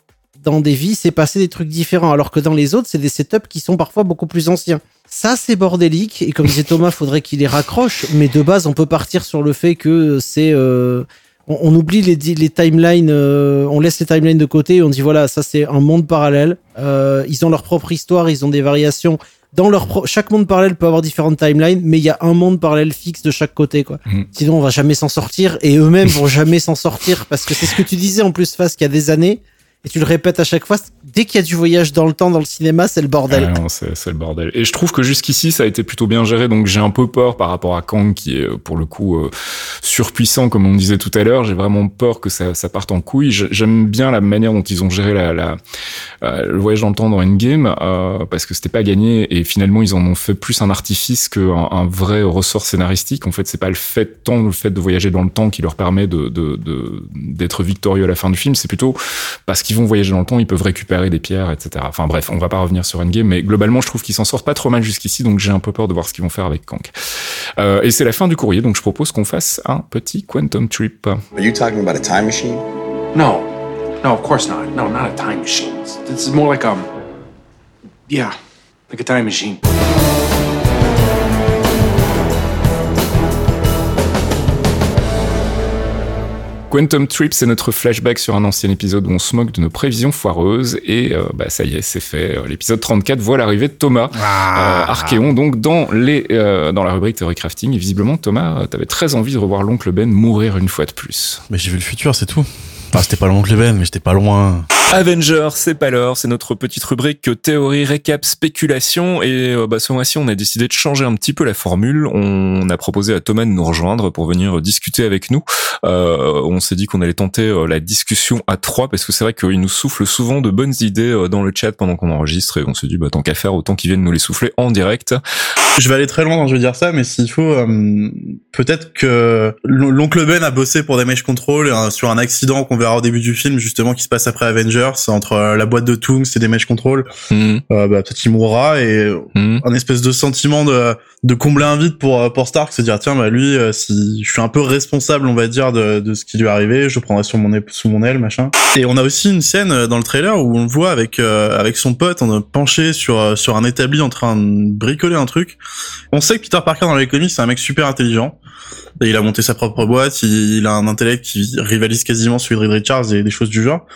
dans des vies, c'est passé des trucs différents, alors que dans les autres, c'est des setups qui sont parfois beaucoup plus anciens. Ça, c'est bordélique, et comme disait Thomas, faudrait qu'il les raccroche, mais de base, on peut partir sur le fait que c'est... euh, on, on oublie les, timelines, euh, on laisse les timelines de côté et on dit voilà, ça c'est un monde parallèle. Euh, ils ont leur propre histoire, ils ont des variations. Dans leur pro- chaque monde parallèle peut avoir différentes timelines, mais il y a un monde parallèle fixe de chaque côté, quoi. Mhm. Sinon, on va jamais s'en sortir et eux-mêmes vont jamais s'en sortir parce que c'est ce que tu disais en plus, face qu'il y a des années et tu le répètes à chaque fois. Dès qu'il y a du voyage dans le temps dans le cinéma, c'est le bordel. Ah c'est le bordel. Et je trouve que jusqu'ici, ça a été plutôt bien géré. Donc j'ai un peu peur par rapport à Kang, qui est euh, pour le coup euh, surpuissant, comme on disait tout à l'heure. J'ai vraiment peur que ça, parte en couille. J'aime bien la manière dont ils ont géré euh, le voyage dans le temps dans Endgame, parce que c'était pas gagné. Et finalement, ils en ont fait plus un artifice qu'un un vrai ressort scénaristique. En fait, c'est pas le fait tant le fait de voyager dans le temps qui leur permet d'être victorieux à la fin du film. C'est plutôt parce qu'ils vont voyager dans le temps, ils peuvent récupérer des pierres, etc. Enfin bref, on va pas revenir sur Endgame, mais globalement, je trouve qu'ils s'en sortent pas trop mal jusqu'ici, donc j'ai un peu peur de voir ce qu'ils vont faire avec Kang. Euh, et c'est la fin du courrier, donc je propose qu'on fasse un petit Quantum Trip. Are you talking about a time machine? No. No, of course not. No, not a time machine. This is more like um Yeah, like a time machine. Quantum Trip, c'est notre flashback sur un ancien épisode où on se moque de nos prévisions foireuses, et euh, bah ça y est, c'est fait. L'épisode 34 voit l'arrivée de Thomas, Ah. euh, Archéon, donc dans les euh, dans la rubrique Theory Crafting. Et visiblement, Thomas, euh, t'avais très envie de revoir l'oncle Ben mourir une fois de plus. Mais j'ai vu le futur, c'est tout. Enfin, c'était pas l'oncle Ben, mais j'étais pas loin. Avengers, c'est pas l'heure, c'est notre petite rubrique théorie, récap, spéculation et euh, bah, ce mois-ci on a décidé de changer un petit peu la formule. On a proposé à Thomas de nous rejoindre pour venir discuter avec nous. Euh, on s'est dit qu'on allait tenter euh, la discussion à trois parce que c'est vrai qu'il nous souffle souvent de bonnes idées euh, dans le chat pendant qu'on enregistre et on s'est dit bah tant qu'à faire autant qu'ils viennent nous les souffler en direct. Je vais aller très loin quand je vais dire ça, mais s'il faut, euh, peut-être que l'on- l'oncle Ben a bossé pour Damage Control euh, sur un accident qu'on verra au début du film, justement, qui se passe après Avengers, entre euh, la boîte de Tooms et Damage Control. Mhm. Euh, bah, peut-être qu'il mourra et Mhm. un espèce de sentiment de, de combler un vide pour, euh, pour Stark, se dire, tiens, bah, lui, si je suis un peu responsable, on va dire, de, de ce qui lui est arrivé, je prendrai sur mon, aile- sous mon aile, machin. Et on a aussi une scène dans le trailer où on le voit avec, euh, avec son pote, penché sur, sur un établi en train de bricoler un truc. On sait que Peter Parker dans les comics, c'est un mec super intelligent. Il a monté sa propre boîte, il, a un intellect qui rivalise quasiment celui de Richards et des choses du genre.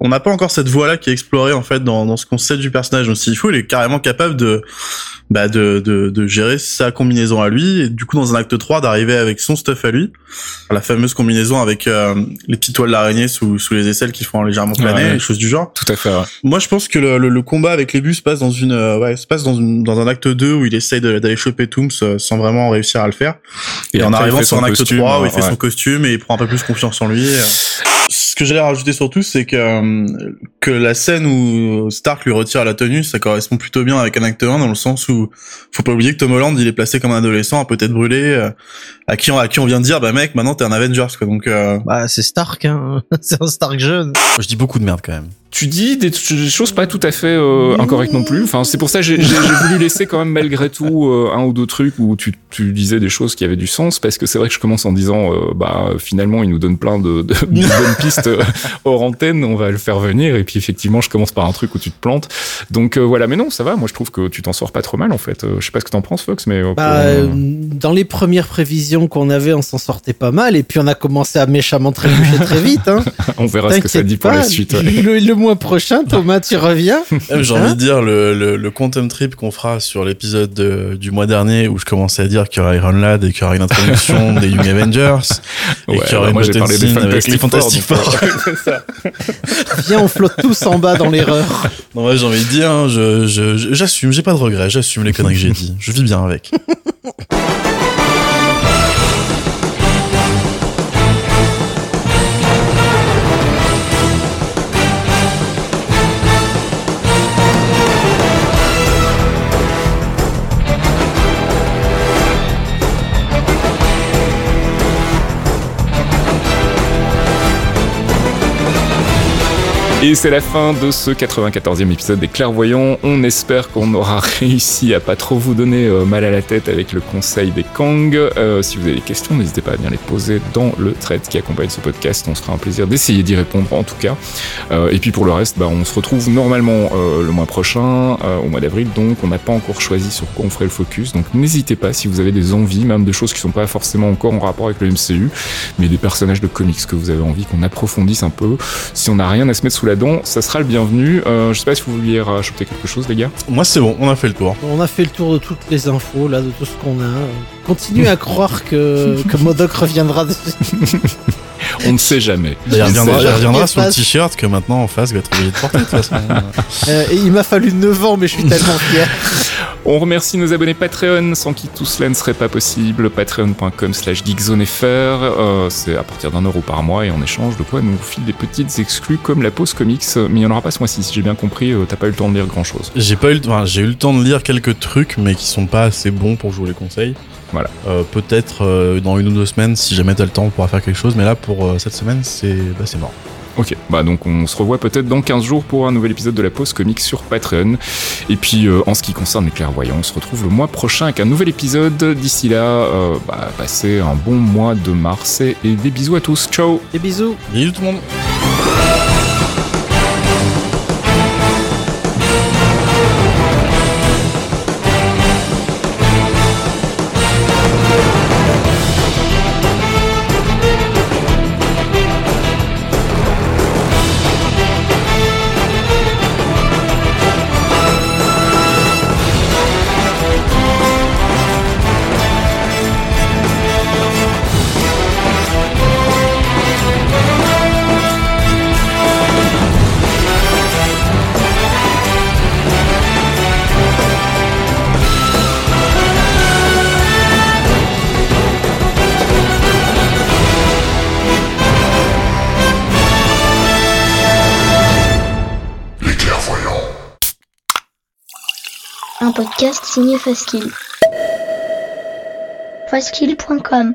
On n'a pas encore cette voie-là qui est explorée en fait dans, dans ce qu'on sait du personnage. Donc s'il faut, il est carrément capable de, bah, de, de, de gérer sa combinaison à lui et du coup dans un acte 3 d'arriver avec son stuff à lui. La fameuse combinaison avec euh, les petites toiles d'araignée sous, sous les aisselles qui font légèrement planer, Ouais. des choses du genre. Tout à fait. ouais. Moi, je pense que le, le, le combat avec les bus se passe dans une, euh, ouais, se passe dans, une, dans un acte 2 où il essaye d'aller choper Tooms euh, sans vraiment réussir à le faire. Et, en arrivant sur un acte costume, 3 où il fait son costume et il prend un peu plus confiance en lui. euh. Ce que j'allais rajouter surtout, c'est que, euh, que la scène où Stark lui retire la tenue, ça correspond plutôt bien avec un acte 1 dans le sens où faut pas oublier que Tom Holland, il est placé comme un adolescent, peut-être brûlé, euh, à qui on, à qui on vient de dire, bah mec, maintenant t'es un Avengers, quoi. Donc, euh, Bah, c'est Stark, hein. c'est un Stark jeune. je dis beaucoup de merde quand même. Tu dis des, des choses pas tout à fait euh, incorrectes non plus. Enfin, c'est pour ça que j'ai j'ai- j'ai voulu laisser quand même malgré tout euh, un ou deux trucs où tu, tu disais des choses qui avaient du sens, parce que c'est vrai que je commence en disant, euh, bah finalement, il nous donne plein de, de, de bonnes pistes euh, hors antenne, on va le faire venir, et puis effectivement, je commence par un truc où tu te plantes. Donc euh, voilà, mais non, ça va. Moi, je trouve que tu t'en sors pas trop mal en fait. Euh, je sais pas ce que t'en penses, Fox, mais euh, Bah, pour, dans les premières prévisions qu'on avait, on s'en sortait pas mal, et puis on a commencé à méchamment trébucher très vite. Hein. on verra ce que ça dit pour la suite. ouais. Le, le mois prochain, Thomas, tu reviens. J'ai Hein envie de dire le, le, le quantum trip qu'on fera sur l'épisode de- du mois dernier où je commençais à dire qu'il y aura Iron Lad et qu'il y aura une introduction des Young Avengers et Ouais, qu'il y aura bah, une moi, j'ai parlé des avec les Fantastic Four, C'est ça. Viens, on flotte tous en bas dans l'erreur. Non, moi j'ai envie de dire, hein, je, je, je- j'assume, j'ai pas de regrets, j'assume les conneries que j'ai dit, je vis bien avec. Et c'est la fin de ce 94e épisode des Clairvoyants. On espère qu'on aura réussi à pas trop vous donner euh, mal à la tête avec le conseil des Kang. Euh, si vous avez des questions, n'hésitez pas à venir les poser dans le thread qui accompagne ce podcast. On se fera un plaisir d'essayer d'y répondre en tout cas. Euh, et puis pour le reste, bah, on se retrouve normalement euh, le mois prochain, euh, au mois d'avril. Donc on n'a pas encore choisi sur quoi on ferait le focus. Donc n'hésitez pas si vous avez des envies, même de choses qui sont pas forcément encore en rapport avec le MCU, mais des personnages de comics que vous avez envie qu'on approfondisse un peu. Si on n'a rien à se mettre sous la dent, ça sera le bienvenu. Euh, je sais pas si vous vouliez rajouter quelque chose, les gars. Moi, c'est bon, on a fait le tour. On a fait le tour de toutes les infos, là, de tout ce qu'on a. Continue à croire que, que Modoc reviendra. On ne sait jamais. Il On ne reviendra, il sur le t-shirt que maintenant en face va être obligé de porter de toute façon. Euh, et il m'a fallu 9 ans, mais je suis tellement fier. On remercie nos abonnés Patreon, sans qui tout cela ne serait pas possible. Patreon.com slash geekzonefr. Euh, c'est à partir d'un euro par mois et en échange de quoi nous file des petites exclus comme la pause comics. Mais il n'y en aura pas ce mois-ci, si j'ai bien compris. euh, T'as pas eu le temps de lire grand chose. J'ai pas eu, le- enfin, j'ai eu le temps de lire quelques trucs, mais qui sont pas assez bons pour vous les conseille. Voilà. Euh, Peut-être euh, dans une ou deux semaines, si jamais t'as le temps, on pourra faire quelque chose. Mais là, pour euh, cette semaine, c'est bah, c'est mort. Ok, bah donc on se revoit peut-être dans 15 jours pour un nouvel épisode de la pause comics sur Patreon. Et puis euh, en ce qui concerne les clairvoyants, on se retrouve le mois prochain avec un nouvel épisode. D'ici là, euh, bah, passez un bon mois de mars et et des bisous à tous. Ciao Des bisous. Bisous tout le monde. Signé Faskill. Faskill.com